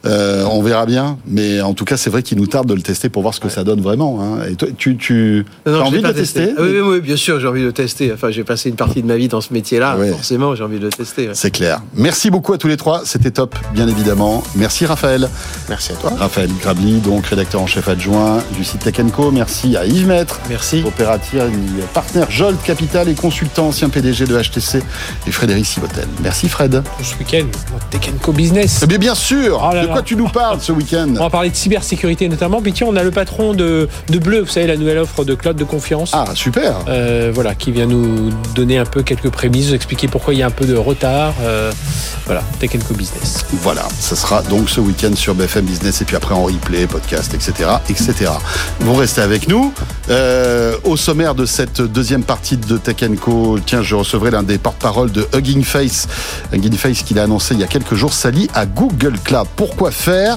Euh, on verra bien, mais en tout cas, c'est vrai qu'il nous tarde de le tester pour voir ce que ça donne vraiment. Hein. Et toi, tu, tu Non, as envie de le tester Ah oui, oui, oui, bien sûr, j'ai envie de le tester. Enfin, j'ai passé une partie de ma vie dans ce métier-là. Ouais. Forcément, j'ai envie de le tester. ouais. C'est clair. Merci beaucoup à tous les trois. C'était top, bien évidemment. Merci Raphaël. Merci à toi. Raphaël Grabli, donc rédacteur en chef adjoint du site Tech Co. Merci à Yves Maître. Merci. Opérateur, partenaire Jolt Capital et consultant, ancien PDG de HTC et Frédéric Sibotel. Merci Fred. ce week-end, Tech Co Business. Eh bien, bien sûr. Oh là de là. Quoi tu nous parles ce week-end? On va parler de cybersécurité notamment. Puis tiens, on a le patron de, de Bleu, vous savez, la nouvelle offre de cloud de confiance. Ah super. Euh, voilà, qui vient nous donner un peu quelques prémices, nous expliquer pourquoi il y a un peu de retard. Euh, voilà, Tech Co Business. Voilà, ce sera donc ce week-end sur BFM Business et puis après en replay, podcast, etc., etc. Vous restez avec nous. Euh, au sommaire de cette deuxième partie de Tech Co, tiens, je recevrai l'un des porte-parole de Hugging Face. Hugging Face qu'il a annoncé il y a quelques jours s'allie à Google Cloud. Pourquoi faire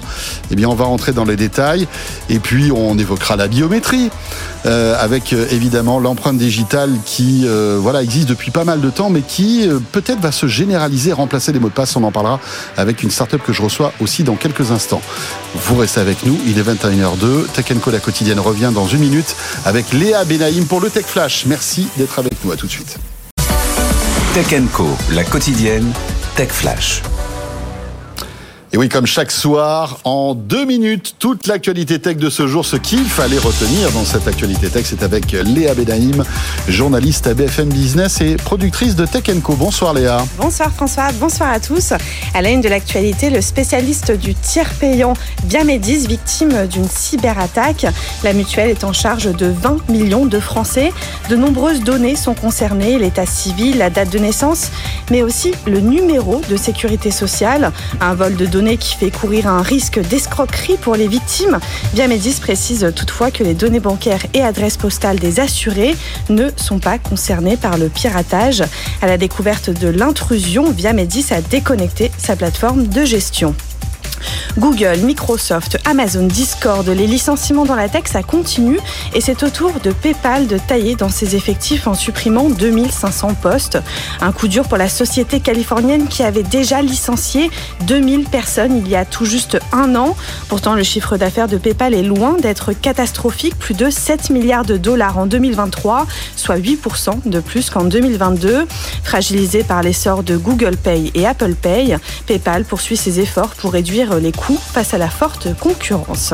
Eh bien, on va rentrer dans les détails et puis on évoquera la biométrie. euh, avec euh, évidemment l'empreinte digitale qui euh, voilà existe depuis pas mal de temps, mais qui peut-être va se généraliser, remplacer les mots de passe. On en parlera avec une startup que je reçois aussi dans quelques instants. Vous restez avec nous, il est 21h02. Tech Co la quotidienne revient dans une minute avec Léa Benaïm pour le Tech Flash. Merci d'être avec nous. À tout de suite. Tech Co, la quotidienne, Tech Flash. Et oui, comme chaque soir, en deux minutes, toute l'actualité tech de ce jour, ce qu'il fallait retenir dans cette actualité tech, c'est avec Léa Benaïm, journaliste à BFM Business et productrice de Tech Co. Bonsoir Léa. Bonsoir François, bonsoir à tous. À la une de l'actualité, le spécialiste du tiers payant Biamedis, victime d'une cyberattaque. La mutuelle est en charge de 20 millions de Français. De nombreuses données sont concernées, l'état civil, la date de naissance, mais aussi le numéro de sécurité sociale. Un vol de données qui fait courir un risque d'escroquerie pour les victimes. Biamedis précise toutefois que les données bancaires et adresses postales des assurés ne sont pas concernées par le piratage. À la découverte de l'intrusion, Biamedis a déconnecté sa plateforme de gestion. Google, Microsoft, Amazon, Discord, les licenciements dans la tech, ça continue et c'est au tour de PayPal de tailler dans ses effectifs en supprimant 2500 postes. Un coup dur pour la société californienne qui avait déjà licencié 2000 personnes il y a tout juste un an. Pourtant, le chiffre d'affaires de PayPal est loin d'être catastrophique, plus de 7 milliards de dollars en 2023, soit 8% de plus qu'en 2022. Fragilisé par l'essor de Google Pay et Apple Pay, PayPal poursuit ses efforts pour les coûts face à la forte concurrence.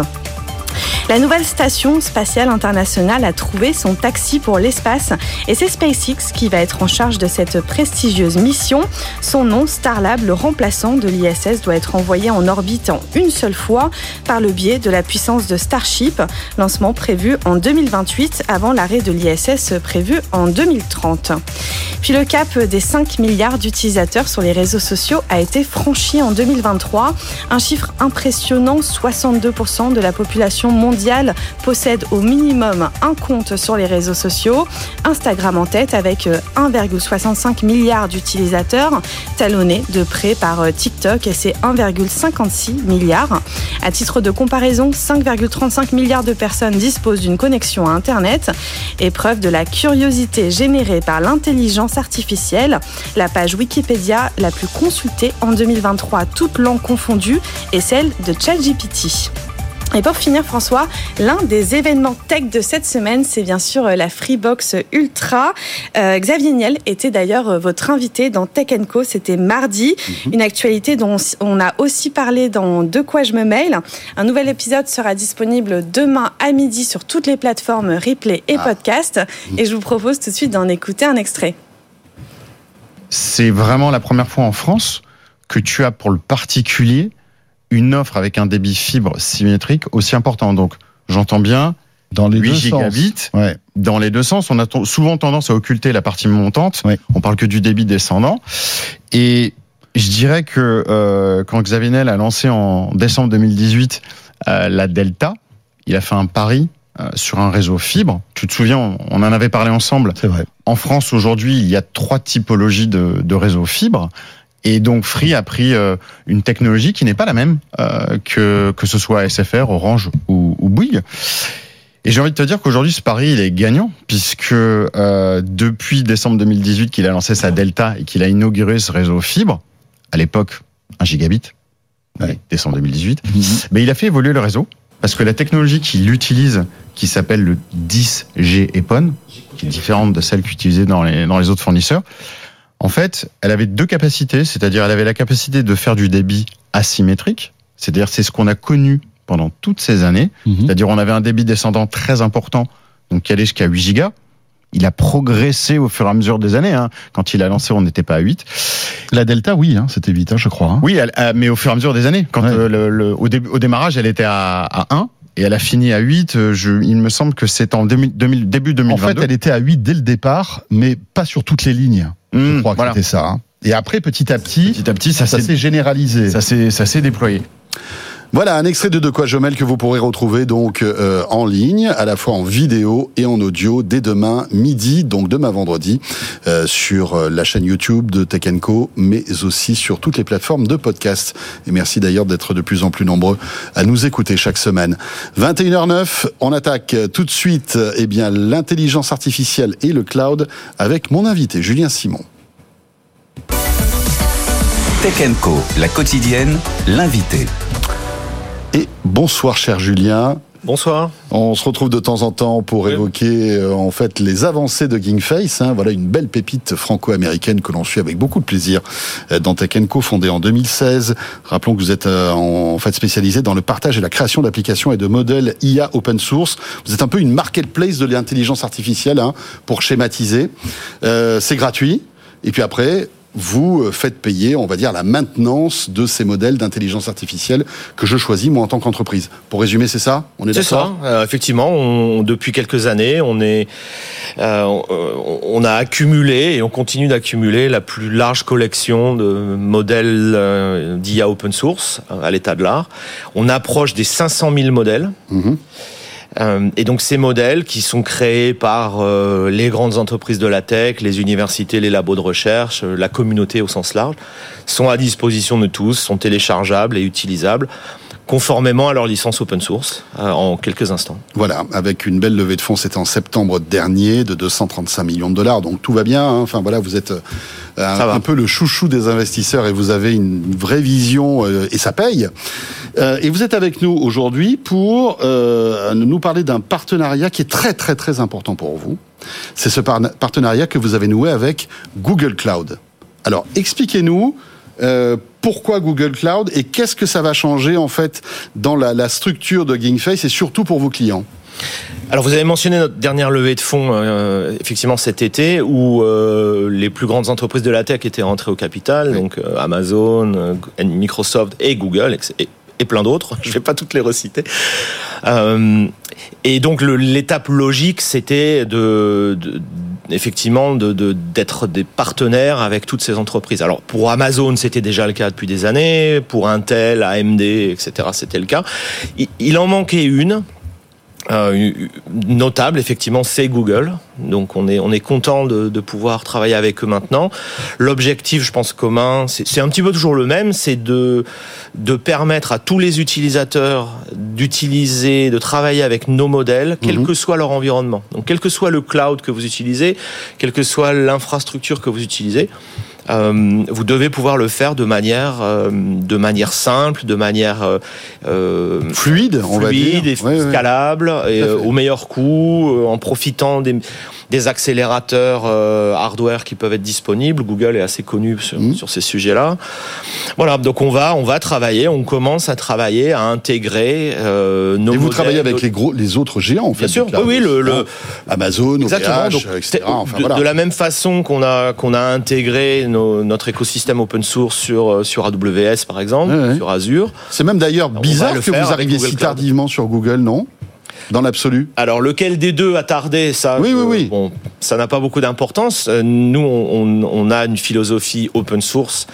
La nouvelle station spatiale internationale a trouvé son taxi pour l'espace et c'est SpaceX qui va être en charge de cette prestigieuse mission. Son nom, Starlab, le remplaçant de l'ISS, doit être envoyé en orbite en une seule fois par le biais de la puissance de Starship. Lancement prévu en 2028 avant l'arrêt de l'ISS prévu en 2030. Puis le cap des 5 milliards d'utilisateurs sur les réseaux sociaux a été franchi en 2023. Un chiffre impressionnant, 62% de la population mondiale possède au minimum un compte sur les réseaux sociaux. Instagram en tête avec 1,65 milliard d'utilisateurs, talonné de près par TikTok et ses 1,56 milliards. À titre de comparaison, 5,35 milliards de personnes disposent d'une connexion à Internet. Épreuve de la curiosité générée par l'intelligence artificielle, la page Wikipédia la plus consultée en 2023, toutes langues confondues, est celle de ChatGPT. Et pour finir, François, l'un des événements tech de cette semaine, c'est bien sûr euh, la Freebox Ultra. Euh, Xavier Niel était d'ailleurs euh, votre invité dans Tech Co. C'était mardi. Mhm. Une actualité dont on a aussi parlé dans De quoi je me mail. Un nouvel épisode sera disponible demain à midi sur toutes les plateformes replay et ah. podcast. Mhm. Et je vous propose tout de suite d'en écouter un extrait. C'est vraiment la première fois en France que tu as pour le particulier une offre avec un débit fibre symétrique aussi important. Donc, j'entends bien. Dans les 8 deux gigabits, sens. Ouais. dans les deux sens, on a souvent tendance à occulter la partie montante. Ouais. On parle que du débit descendant. Et je dirais que euh, quand Xavier Niel a lancé en décembre 2018 euh, la Delta, il a fait un pari euh, sur un réseau fibre. Tu te souviens, on, on en avait parlé ensemble. C'est vrai. En France, aujourd'hui, il y a trois typologies de, de réseaux fibres. Et donc Free a pris euh, une technologie qui n'est pas la même euh, que que ce soit SFR, Orange ou, ou Bouygues. Et j'ai envie de te dire qu'aujourd'hui ce pari il est gagnant puisque euh, depuis décembre 2018 qu'il a lancé sa Delta et qu'il a inauguré ce réseau fibre, à l'époque 1 gigabit, ouais. décembre 2018, mm -hmm. mais il a fait évoluer le réseau parce que la technologie qu'il utilise, qui s'appelle le 10G EPON, qui est différente de celle qu'utilisait dans les dans les autres fournisseurs, en fait, elle avait deux capacités, c'est-à-dire elle avait la capacité de faire du débit asymétrique, c'est-à-dire c'est ce qu'on a connu pendant toutes ces années, mmh. c'est-à-dire on avait un débit descendant très important, donc qui allait jusqu'à 8 gigas. Il a progressé au fur et à mesure des années. Hein. Quand il a lancé, on n'était pas à 8. La Delta, oui, hein, c'était 8, hein, je crois. Oui, elle, mais au fur et à mesure des années. Quand Ouais. euh, le, le- au, dé- au démarrage, elle était à, à 1 et elle a fini à 8. euh, Je, il me semble que c'est en 2000 2000 début En 2022. fait, elle était à 8 dès le départ, mais pas sur toutes les lignes. je Mmh, crois voilà. que c'était ça. hein. Et après, petit à petit, Petit à petit, ça, ça s'est généralisé. ça s'est ça s'est déployé. Voilà un extrait de De quoi je que vous pourrez retrouver donc euh, en ligne, à la fois en vidéo et en audio dès demain midi, donc demain vendredi, euh, sur euh, la chaîne YouTube de Tech Co, mais aussi sur toutes les plateformes de podcast. Et merci d'ailleurs d'être de plus en plus nombreux à nous écouter chaque semaine. 21h09, on attaque tout de suite eh bien l'intelligence artificielle et le cloud avec mon invité Julien Simon. Tech Co, la quotidienne, l'invité. Et bonsoir cher Julien. Bonsoir. On se retrouve de temps en temps pour Oui. évoquer euh, en fait les avancées de Gingface. Hein. Voilà une belle pépite franco-américaine que l'on suit avec beaucoup de plaisir euh, dans Tech Co, fondée en 2016. Rappelons que vous êtes euh, en, en fait spécialisé dans le partage et la création d'applications et de modèles IA open source. Vous êtes un peu une marketplace de l'intelligence artificielle hein, pour schématiser. Euh, C'est gratuit. Et puis après, vous euh, faites payer, on va dire, la maintenance de ces modèles d'intelligence artificielle que je choisis moi en tant qu'entreprise. Pour résumer, c'est ça? On est C'est d'accord? Ça. Euh, effectivement, on- depuis quelques années, on est, euh, on, a accumulé et on continue d'accumuler la plus large collection de modèles euh, d'IA open source euh, à l'état de l'art. On approche des 500 000 modèles. Mhm. Euh, et donc ces modèles qui sont créés par euh, les grandes entreprises de la tech, les universités, les labos de recherche, euh, la communauté au sens large, sont à disposition de tous, sont téléchargeables et utilisables conformément à leur licence open source euh, en quelques instants. Voilà, avec une belle levée de fonds, c'était en septembre dernier, de 235 millions de dollars. Donc tout va bien. hein. Enfin voilà, vous êtes euh, un, peu le chouchou des investisseurs et vous avez une vraie vision euh, et ça paye. Euh, et vous êtes avec nous aujourd'hui pour euh, nous parler d'un partenariat qui est très très très important pour vous. C'est ce par- partenariat que vous avez noué avec Google Cloud. Alors expliquez-nous. Euh, pourquoi Google Cloud et qu'est-ce que ça va changer en fait dans la, la structure de Gingface et surtout pour vos clients Alors vous avez mentionné notre dernière levée de fonds euh, effectivement cet été où euh, les plus grandes entreprises de la tech étaient rentrées au capital, donc euh, Amazon, Microsoft et Google et, et plein d'autres. Je vais pas toutes les reciter. Et donc l'étape logique c'était de, de- effectivement de- de- d'être des partenaires avec toutes ces entreprises. Alors pour Amazon c'était déjà le cas depuis des années, pour Intel, AMD, etc. c'était le cas. Il en manquait une. Euh, notable effectivement c'est Google. Donc on est on est content de, de pouvoir travailler avec eux maintenant. L'objectif je pense commun c'est un petit peu toujours le même c'est de de permettre à tous les utilisateurs d'utiliser de travailler avec nos modèles quel Mhm. que soit leur environnement. Donc quel que soit le cloud que vous utilisez quelle que soit l'infrastructure que vous utilisez euh, vous devez pouvoir le faire de manière, euh, de manière simple, de manière euh, euh, Fluide, on va dire. fluide et Ouais, ouais. scalable, et, au meilleur coût, euh, en profitant des, des accélérateurs euh, hardware qui peuvent être disponibles. Google est assez connu sur, Mhm. sur ces sujets-là. Voilà, donc on va, on va travailler, on commence à travailler à intégrer euh, nos Et vous travaillez avec les gros, les autres géants, en fait. Bien sûr, cloud. oui, le- le- Amazon, Exactement. OVH, Donc, etc. Enfin, de, voilà. de la même façon qu'on a qu'on a intégré nos- notre écosystème open source sur euh, sur AWS par exemple, Ouais, ouais. sur Azure. C'est même d'ailleurs bizarre que vous arriviez si tardivement sur Google, non? Dans l'absolu Alors lequel des deux a tardé ça Oui, je- oui, oui. Bon, ça n'a pas beaucoup d'importance. Euh, Nous, on, on- on a une philosophie open source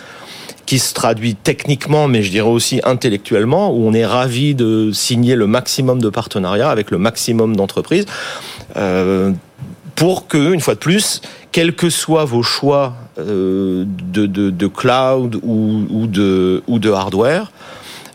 qui se traduit techniquement, mais je dirais aussi intellectuellement, où on est ravi de signer le maximum de partenariats avec le maximum d'entreprises, euh, pour que, une fois de plus, quels que soient vos choix euh, de, de, de cloud ou, ou de, ou de hardware,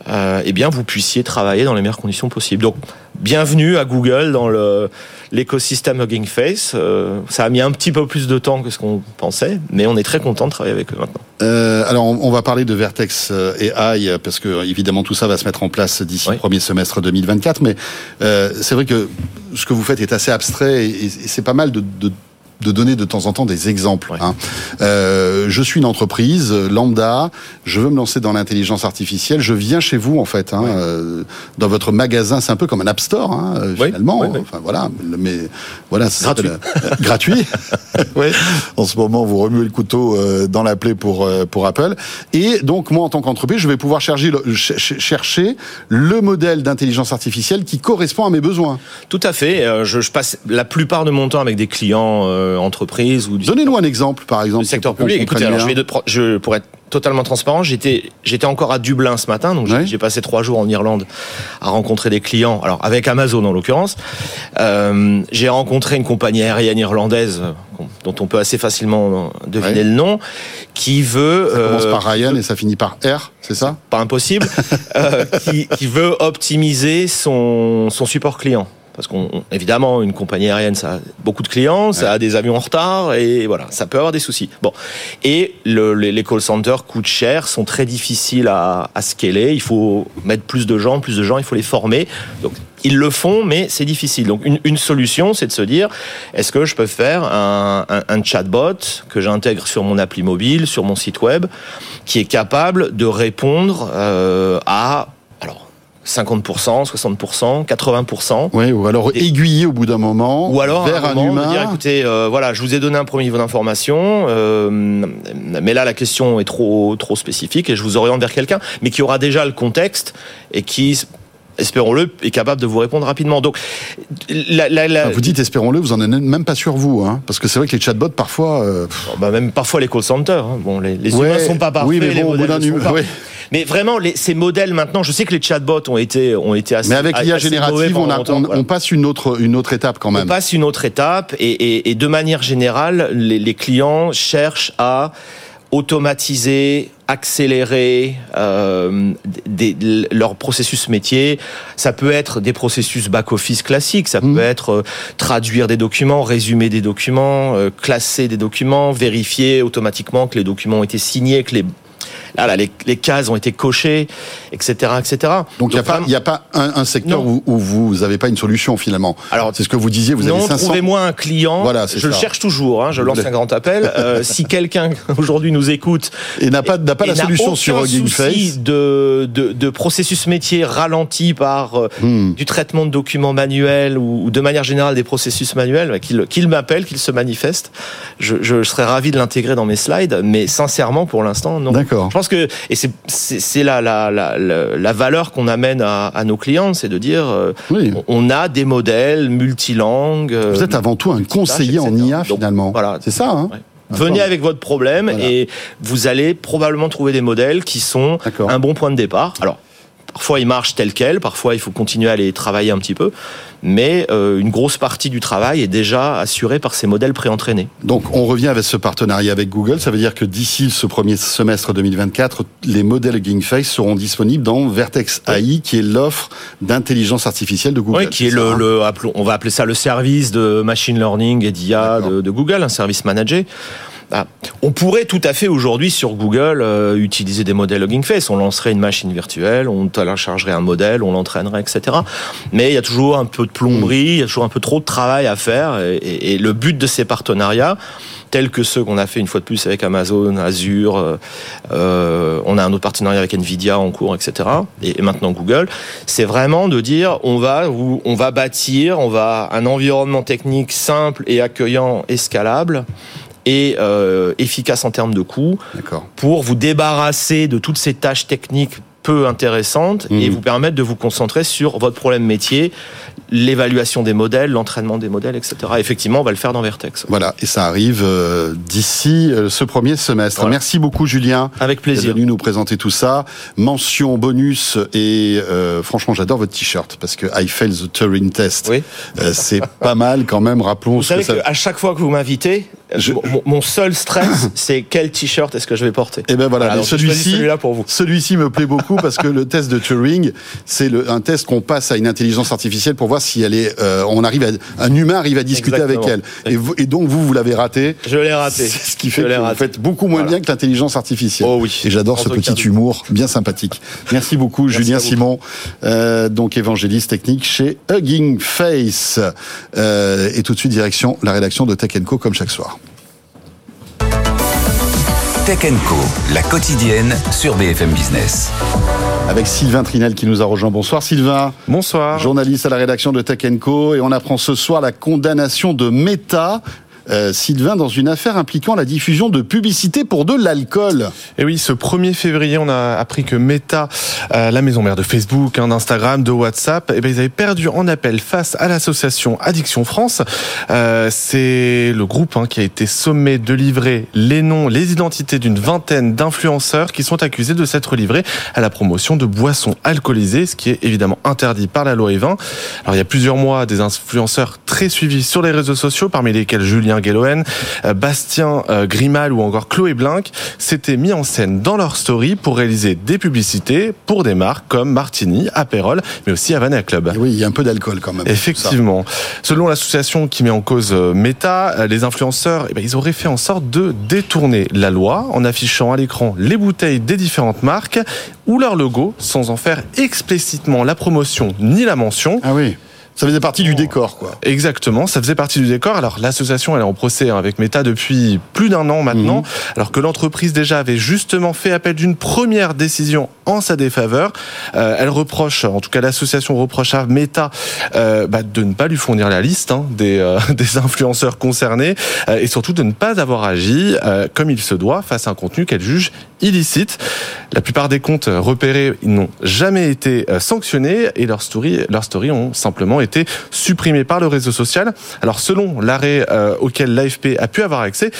euh, eh bien, vous puissiez travailler dans les meilleures conditions possibles. Donc, bienvenue à Google dans le l'écosystème Hugging Face. Euh, ça a mis un petit peu plus de temps que ce qu'on pensait, mais on est très content de travailler avec eux maintenant. Euh, alors, on, on va parler de Vertex et AI parce que évidemment tout ça va se mettre en place d'ici le premier semestre 2024. Mais c'est vrai que ce que vous faites est assez abstrait et, et c'est pas mal de, de de donner de temps en temps des exemples. hein. Euh, je suis une entreprise euh, lambda, je veux me lancer dans l'intelligence artificielle, je viens chez vous en fait, hein, euh, dans votre magasin, c'est un peu comme un app store hein, euh, finalement. Enfin voilà, mais voilà, s'appelle, euh, gratuit. ouais. En ce moment, vous remuez le couteau euh, dans la plaie pour euh, pour Apple. Et donc moi, en tant qu'entreprise, je vais pouvoir chercher le, ch- ch- chercher le modèle d'intelligence artificielle qui correspond à mes besoins. Tout à fait. Euh, Je, je passe la plupart de mon temps avec des clients euh, entreprises ou du Donnez-nous un exemple, par exemple. du secteur public. Écoutez, alors je bien. vais de, pro- je, pour être totalement transparent, j'étais j'étais encore à Dublin ce matin, donc j'ai- j'ai passé trois jours en Irlande à rencontrer des clients. Alors avec Amazon en l'occurrence, Euh, j'ai rencontré une compagnie aérienne irlandaise euh, dont on peut assez facilement deviner le nom, qui veut Ça commence euh, par Ryan et ça finit par R, c'est ça? Pas impossible, euh, qui, qui veut optimiser son, son support client. Parce qu'on, évidemment, une compagnie aérienne, ça a beaucoup de clients, ça a des avions en retard, et voilà, ça peut avoir des soucis. Bon. Et le- les, les call centers coûtent cher, sont très difficiles à, à scaler. Il faut mettre plus de gens, plus de gens, il faut les former. Donc, ils le font, mais c'est difficile. Donc, une, une solution, c'est de se dire, est-ce que je peux faire un, un, un chatbot que j'intègre sur mon appli mobile, sur mon site web, qui est capable de répondre euh, à 50%, 60%, 80%. Oui, ou alors aiguiller au bout d'un moment Ou alors vers un, moment, humain. dire écoutez, euh, voilà, je vous ai donné un premier niveau d'information, euh, mais là la question est trop trop spécifique et je vous oriente vers quelqu'un, mais qui aura déjà le contexte et qui espérons-le, est capable de vous répondre rapidement. Donc, la, la, la- Ah, Vous dites, espérons-le, vous en êtes même pas sûr vous, hein, parce que c'est vrai que les chatbots parfois. euh, bah, même parfois les call centers. hein. Bon, les, les Ouais, humains sont pas parfaits, oui, mais bon, au bout modèles d'un ne sont pas. ouais. Mais vraiment, les, ces modèles maintenant, je sais que les chatbots ont été ont été assez. Mais avec l'IA générative, on, a- on- voilà. on passe une autre, une autre étape quand On même. passe une autre étape et, et- et de manière générale, les, les clients cherchent à automatiser, accélérer euh, des, des- leur processus métier. Ça peut être des processus back-office classiques, ça Mmh. peut être euh, traduire des documents, résumer des documents, euh, classer des documents, vérifier automatiquement que les documents ont été signés, que les là, là, les, les cases ont été cochées, etc., etc. Donc il n'y a, pas- il y a pas un, un secteur où, où vous n'avez pas une solution finalement. Alors, c'est ce que vous disiez, vous non, avez 500. trouvez-moi un client. Voilà, c'est je le ça. cherche toujours. hein, je lance un grand appel. Euh, si quelqu'un aujourd'hui nous écoute et n'a pas, n'a pas et la solution aucun sur Hugging Face. de, de, de processus métier ralenti par euh, Hmm. du traitement de documents manuels ou, ou de manière générale des processus manuels, bah, qu'il qu'il m'appelle, qu'il se manifeste. Je, je serais ravi de l'intégrer dans mes slides, mais sincèrement, pour l'instant, non. D'accord. Pense que et c'est c'est la, la, la, la, valeur qu'on amène à, à nos clients, c'est de dire euh, on- on a des modèles multilangues. euh, Vous êtes avant tout un conseiller en IA finalement. voilà. C'est ça, hein Venez avec votre problème Voilà. et vous allez probablement trouver des modèles qui sont un bon point de départ. Alors, parfois ils marchent tels quels, parfois il faut continuer à les travailler un petit peu, mais euh, une grosse partie du travail est déjà assurée par ces modèles préentraînés. Donc on revient avec ce partenariat avec Google. Ça veut dire que d'ici ce premier semestre 2024, les modèles Face seront disponibles dans Vertex AI, qui est l'offre d'intelligence artificielle de Google. Oui, qui est le, hein le- on va appeler ça le service de machine learning et d'IA de, de Google, un service managé. Ah, on pourrait tout à fait aujourd'hui sur Google euh, utiliser des modèles Hugging Face. On lancerait une machine virtuelle, on téléchargerait un modèle, on l'entraînerait, etc. Mais il y a toujours un peu de plomberie, il y a toujours un peu trop de travail à faire. Et, le but de ces partenariats, tels que ceux qu'on a fait une fois de plus avec Amazon, Azure, euh, euh, on a un autre partenariat avec Nvidia en cours, etc. Et, et maintenant Google, c'est vraiment de dire on va bâtir, on va un environnement technique simple et accueillant, et scalable et euh, efficace en termes de coûts D'accord. pour vous débarrasser de toutes ces tâches techniques peu intéressantes et Mhm. vous permettre de vous concentrer sur votre problème métier, l'évaluation des modèles, l'entraînement des modèles, etc. Effectivement, on va le faire dans Vertex. Voilà, et ça arrive euh, d'ici euh, ce premier semestre. Voilà. Merci beaucoup Julien. Avec plaisir. venu nous présenter tout ça. Mention bonus et euh, franchement j'adore votre t-shirt parce que I failed the Turing test. Oui. C'est pas mal quand même. Rappelons Vous ce que savez ça. qu'à chaque fois que vous m'invitez, Je- mon, mon seul stress, c'est quel t-shirt est-ce que je vais porter. Et ben voilà, celui-ci, celui-là pour vous. celui-ci me plaît beaucoup parce que le test de Turing, c'est le- un test qu'on passe à une intelligence artificielle pour voir si elle est, euh, on arrive à, un humain arrive à discuter Exactement. avec elle. Et, vous- et donc vous, vous l'avez raté. Je l'ai raté. C'est ce qui Je fait que vous faites beaucoup moins Voilà. bien que l'intelligence artificielle. Oh oui. Et j'adore ce petit humour bien sympathique. Merci beaucoup, Merci Julien. Simon, euh, donc évangéliste technique chez Hugging Face. Euh, et tout de suite, direction la rédaction de Tech Co comme chaque soir. Tech Co, la quotidienne sur BFM Business. Avec Sylvain Trinel qui nous a rejoint. Bonsoir Sylvain. Bonsoir. journaliste à la rédaction de Tech Co. Et on apprend ce soir la condamnation de Meta. Euh, Sylvain, dans une affaire impliquant la diffusion de publicité pour de l'alcool. Et oui, ce 1er février, on a appris que Meta, euh, la maison mère de Facebook, hein, d'Instagram, de WhatsApp, eh ben, ils avaient perdu en appel face à l'association Addiction France. Euh, c'est le groupe hein, qui a été sommé de livrer les noms, les identités d'une vingtaine d'influenceurs qui sont accusés de s'être livrés à la promotion de boissons alcoolisées, ce qui est évidemment interdit par la loi E20. Alors il y a plusieurs mois, des influenceurs très suivis sur les réseaux sociaux, parmi lesquels Julien Guéloen, euh, Bastien euh, Grimal ou encore Chloé Blink, s'étaient mis en scène dans leur story pour réaliser des publicités pour des marques comme Martini, Aperol, mais aussi Havana Club. Et oui, il y a un peu d'alcool quand même. Effectivement. Selon l'association qui met en cause euh, Meta, les influenceurs, eh ben, ils auraient fait en sorte de détourner la loi en affichant à l'écran les bouteilles des différentes marques ou leur logo sans en faire explicitement la promotion ni la mention. Ah oui. Ça faisait partie du décor, quoi. Exactement, ça faisait partie du décor. Alors l'association elle est en procès hein, avec Meta depuis plus d'un an maintenant, Mhm. alors que l'entreprise déjà avait justement fait appel d'une première décision en sa défaveur. Euh, elle reproche, en tout cas l'association reproche à Meta euh, bah, de ne pas lui fournir la liste hein, des, euh, des influenceurs concernés et surtout de ne pas avoir agi comme il se doit face à un contenu qu'elle juge illicite. La plupart des comptes repérés n'ont jamais été euh, sanctionnés et leurs stories, leurs stories ont simplement été supprimées par le réseau social. Alors selon l'arrêt euh, auquel l'AFP a pu avoir accès,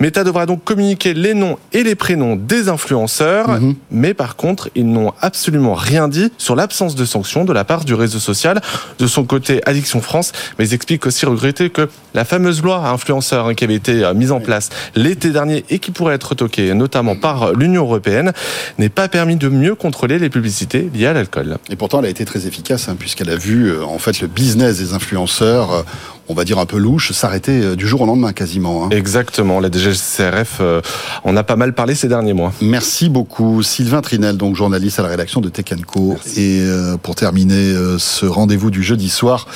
Meta devra donc communiquer les noms et les prénoms des influenceurs, Mhm. mais par contre ils n'ont absolument rien dit sur l'absence de sanctions de la part du réseau social. De son côté, Addiction France, mais ils expliquent aussi regretter que la fameuse loi influenceur hein, qui avait été euh, mise en place l'été dernier et qui pourrait être retoquée notamment par l'Union européenne n'ait pas permis de mieux contrôler les publicités liées à l'alcool. Et pourtant, elle a été très efficace, hein, puisqu'elle a vu, euh, en fait, le business des influenceurs, euh, on va dire un peu louche, s'arrêter euh, du jour au lendemain, quasiment. hein. Exactement, la DGCRF euh, en a pas mal parlé ces derniers mois. Merci beaucoup. Sylvain Trinel, donc journaliste à la rédaction de Tech Co. Et euh, pour terminer euh, ce rendez-vous du jeudi soir,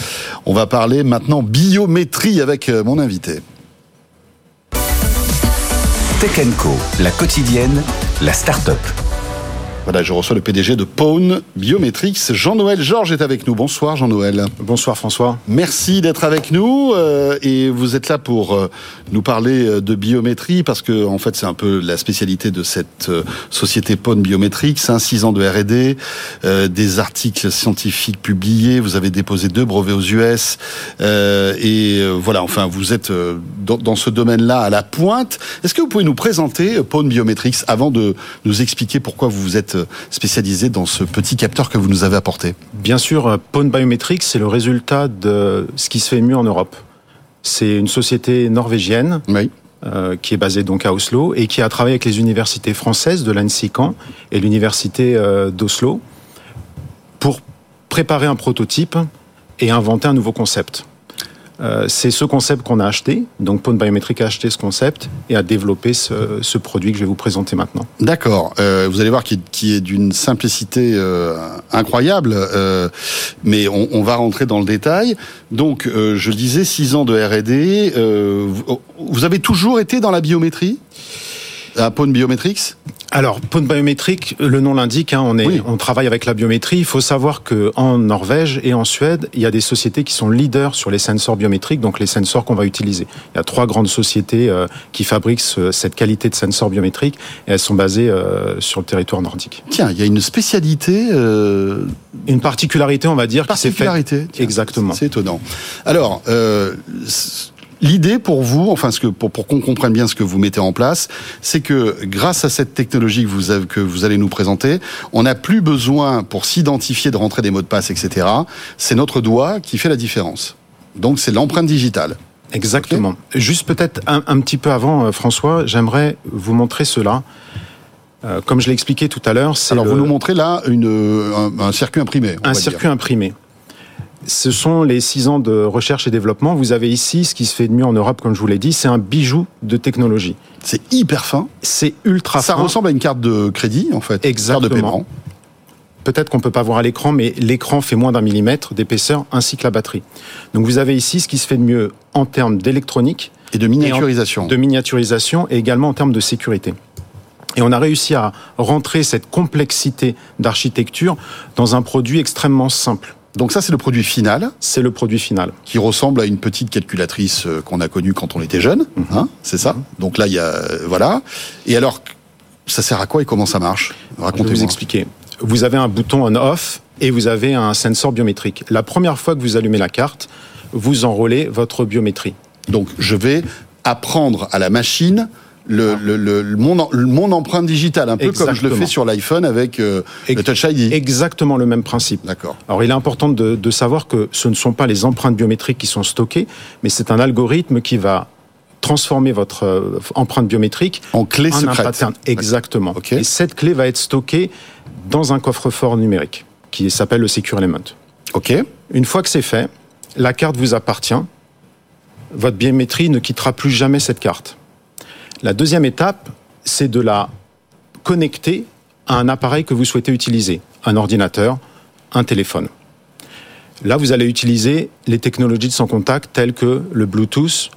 on va parler maintenant biométrie avec mon invité. Tech Co, la quotidienne, la start-up. Voilà, je reçois le PDG de Pone Biometrics. Jean-Noël Georges est avec nous. Bonsoir Jean-Noël. Bonsoir François. Merci d'être avec nous euh, et vous êtes là pour euh, nous parler euh, de biométrie parce que en fait c'est un peu la spécialité de cette euh, société Pone Biometrics. Hein, six ans de R&D, des articles scientifiques publiés. Vous avez déposé deux brevets aux US et voilà. Enfin, vous êtes dans, dans ce domaine-là à la pointe. Est-ce que vous pouvez nous présenter Pone Biometrics avant de nous expliquer pourquoi vous vous êtes euh, spécialisé dans ce petit capteur que vous nous avez apporté Bien sûr, euh, Pone Biometrics, c'est le résultat de ce qui se fait mieux en Europe. C'est une société norvégienne Oui. euh, qui est basée donc à Oslo et qui a travaillé avec les universités françaises de l'ANSSI Caen et l'université euh, d'Oslo pour préparer un prototype et inventer un nouveau concept. Euh, c'est ce concept qu'on a acheté. Donc Pone Biometric a acheté ce concept et a développé ce, ce produit que je vais vous présenter maintenant. D'accord. Euh, vous allez voir qu'il qui est d'une simplicité euh, incroyable, euh, mais on, on, va rentrer dans le détail. Donc, euh, je disais six ans de R&D. Vous avez toujours été dans la biométrie? À Pone Biometrics alors, Pone Biométrique, le nom l'indique, hein, on, est, Oui. on travaille avec la biométrie. Il faut savoir que en Norvège et en Suède, il y a des sociétés qui sont leaders sur les sensors biométriques, donc les sensors qu'on va utiliser. Il y a trois grandes sociétés euh, qui fabriquent ce- cette qualité de sensors biométriques et elles sont basées euh, sur le territoire nordique. Tiens, il y a une spécialité. euh, Une particularité, on va dire, qui s'est faite. particularité. Exactement. C'est étonnant. Alors, euh, l'idée pour vous, enfin, ce que, pour, pour qu'on comprenne bien ce que vous mettez en place, c'est que grâce à cette technologie que vous, avez, que vous allez nous présenter, on n'a plus besoin pour s'identifier de rentrer des mots de passe, etc. C'est notre doigt qui fait la différence. Donc, c'est l'empreinte digitale. Exactement. Juste peut-être un, un petit peu avant, euh, François, j'aimerais vous montrer cela. Euh, comme je l'ai expliqué tout à l'heure, c'est Alors, le- vous nous montrez là une, un, un circuit imprimé. on un va circuit dire. imprimé. Ce sont les six ans de recherche et développement. Vous avez ici ce qui se fait de mieux en Europe, comme je vous l'ai dit, c'est un bijou de technologie. C'est hyper fin. C'est ultra Ça fin. ressemble à une carte de crédit, en fait. Exactement. Carte de paiement. Peut-être qu'on peut pas voir à l'écran, mais l'écran fait moins d'un millimètre d'épaisseur, ainsi que la batterie. Donc vous avez ici ce qui se fait de mieux en termes d'électronique Et de miniaturisation. de miniaturisation et également en termes de sécurité. Et on a réussi à rentrer cette complexité d'architecture dans un produit extrêmement simple. Donc ça, c'est le produit final. C'est le produit final. Qui ressemble à une petite calculatrice euh, qu'on a connue quand on était jeune. Mhm. Hein, c'est ça. Donc là, il y a... euh, Voilà. Et alors, ça sert à quoi et comment ça marche? Je vais Racontez-moi. vous expliquer. Vous avez un bouton on-off et vous avez un sensor biométrique. La première fois que vous allumez la carte, vous enrôlez votre biométrie. Donc, je vais apprendre à la machine le, le, le- le- mon, en- mon empreinte digitale, un peu comme je le fais sur l'iPhone avec euh, le Touch ID. Exactement le même principe. D'accord. Alors il est important de, de savoir que ce ne sont pas les empreintes biométriques qui sont stockées, mais c'est un algorithme qui va transformer votre euh, empreinte biométrique en clé un secrète. pattern. Exactement. Et cette clé va être stockée dans un coffre-fort numérique qui s'appelle le Secure Element. Ok. Une fois que c'est fait, la carte vous appartient. Votre biométrie ne quittera plus jamais cette carte. La deuxième étape, c'est de la connecter à un appareil que vous souhaitez utiliser, un ordinateur, un téléphone. Là, vous allez utiliser les technologies de sans contact telles que le Bluetooth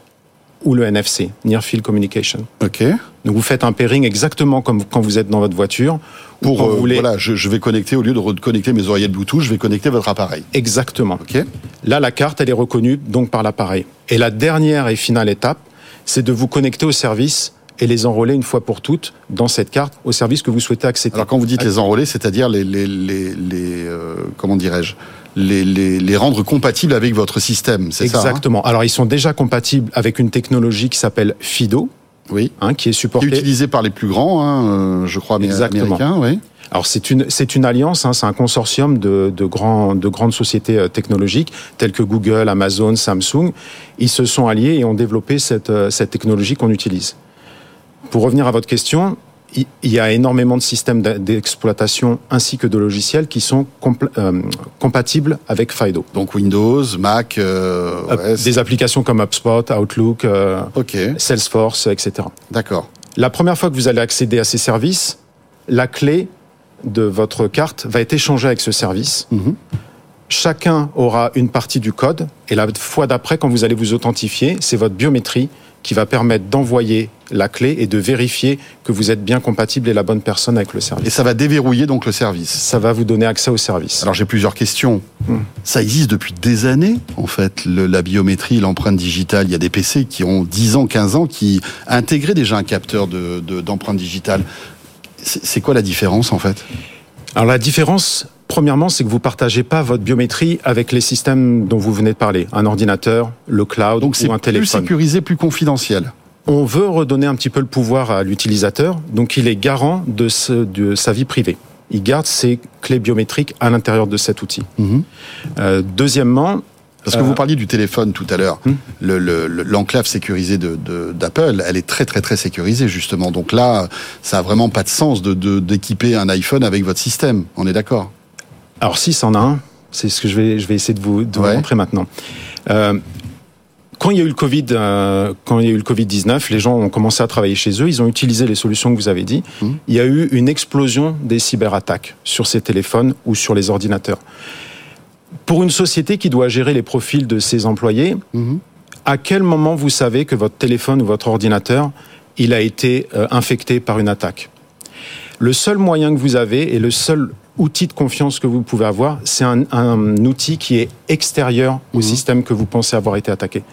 ou le NFC, Near Field Communication. Ok. Donc vous faites un pairing exactement comme quand vous êtes dans votre voiture. ou Pour euh, vous voulez voilà, je, je vais connecter au lieu de reconnecter mes oreillettes Bluetooth, je vais connecter votre appareil. Exactement. Ok. Là, la carte, elle est reconnue donc par l'appareil. Et la dernière et finale étape, c'est de vous connecter au service et les enrôler une fois pour toutes dans cette carte au service que vous souhaitez accéder. Alors quand vous dites les enrôler, c'est-à-dire les, les, les, les, euh, comment dirais-je, les, les, les rendre compatibles avec votre système, c'est ça hein? Exactement. Alors, ils sont déjà compatibles avec une technologie qui s'appelle FIDO, oui. hein, qui est Qui est supportée. utilisé par les plus grands, hein, euh, je crois, Exactement. américains, oui. Alors c'est une c'est une alliance, hein, c'est un consortium de, de grands de grandes sociétés euh, technologiques telles que Google, Amazon, Samsung. Ils se sont alliés et ont développé cette euh, cette technologie qu'on utilise. Pour revenir à votre question, il y a énormément de systèmes d'exploitation ainsi que de logiciels qui sont euh, compatibles avec FIDO. Donc Windows, Mac, euh, ouais, Des applications comme HubSpot, Outlook, euh, ok, Salesforce, etc. d'accord. La première fois que vous allez accéder à ces services, la clé de votre carte va être échangée avec ce service. Mhm. Chacun aura une partie du code et la fois d'après, quand vous allez vous authentifier, c'est votre biométrie qui va permettre d'envoyer la clé et de vérifier que vous êtes bien compatible et la bonne personne avec le service. Et ça va déverrouiller donc le service. Ça va vous donner accès au service. Alors j'ai plusieurs questions. Hmm. Ça existe depuis des années, en fait, le- la biométrie, l'empreinte digitale. Il y a des PC qui ont 10 ans, 15 ans, qui intégraient déjà un capteur de- de- d'empreinte digitale. C'est c'est quoi la différence, en fait? Alors la différence, premièrement, c'est que vous partagez pas votre biométrie avec les systèmes dont vous venez de parler, un ordinateur, le cloud Donc c'est ou un plus téléphone. sécurisé, plus confidentiel. On veut redonner un petit peu le pouvoir à l'utilisateur, donc il est garant de, ce- de sa vie privée. Il garde ses clés biométriques à l'intérieur de cet outil. Mhm. Euh, deuxièmement, Parce que Euh, vous parliez du téléphone tout à l'heure. Hmm. Le- le- le- L'enclave sécurisée de- de- d'Apple, elle est très très très sécurisée justement. Donc là, ça a vraiment pas de sens de de- d'équiper un iPhone avec votre système. On est d'accord? Alors si c'en a un, c'est ce que je vais, je vais essayer de vous, de vous montrer maintenant. Euh, quand il y a eu le Covid, euh, quand il y a eu le Covid 19, les gens ont commencé à travailler chez eux. Ils ont utilisé les solutions que vous avez dit. Mmh. Il y a eu une explosion des cyberattaques sur ces téléphones ou sur les ordinateurs. Pour une société qui doit gérer les profils de ses employés, Mmh. à quel moment vous savez que votre téléphone ou votre ordinateur il a été euh, infecté par une attaque? Le seul moyen que vous avez et le seul outil de confiance que vous pouvez avoir, c'est un, un outil qui est extérieur au système que vous pensez avoir été attaqué.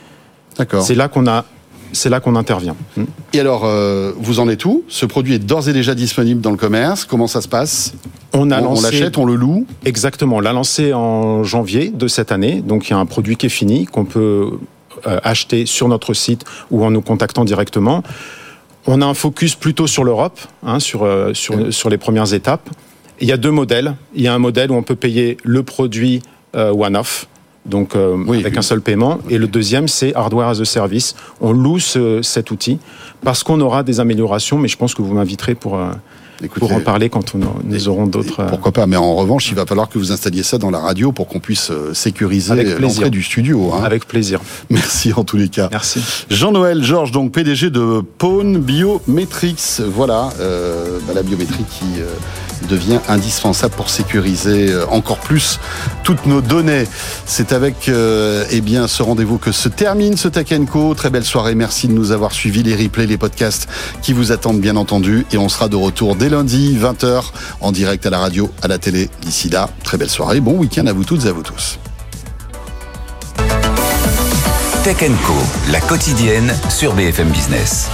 D'accord. C'est là qu'on a, c'est là qu'on intervient. Hmm. Et alors, euh, vous en êtes où? Ce produit est d'ores et déjà disponible dans le commerce. Comment ça se passe? On a On- on lancé, l'achète, on le loue? Exactement. On l'a lancé en janvier de cette année. Donc il y a un produit qui est fini qu'on peut euh, acheter sur notre site ou en nous contactant directement. On a un focus plutôt sur l'Europe, hein, sur, euh, sur, sur les premières étapes. Il y a deux modèles. Il y a un modèle où on peut payer le produit one-off, donc euh, avec un seul paiement. Et le deuxième, c'est hardware as a service. On loue ce- cet outil parce qu'on aura des améliorations, mais je pense que vous m'inviterez pour, euh, pour en parler quand on, nous aurons d'autres. euh, Pourquoi pas Mais en revanche, il va falloir que vous installiez ça dans la radio pour qu'on puisse euh, sécuriser l'entrée du studio. hein. Avec plaisir. Merci en tous les cas. Merci. Jean-Noël Georges, donc PDG de Pone Biometrics. Voilà, euh, bah, la biométrie qui euh, devient indispensable pour sécuriser encore plus toutes nos données. C'est avec euh, eh bien ce rendez-vous que se termine ce Tech Co. Très belle soirée. Merci de nous avoir suivis. Les replays, les podcasts qui vous attendent bien entendu. Et on sera de retour lundi, 20h, en direct à la radio, à la télé. D'ici là, très belle soirée. Bon week-end à vous toutes et à vous tous. Tech Co, la quotidienne sur BFM Business.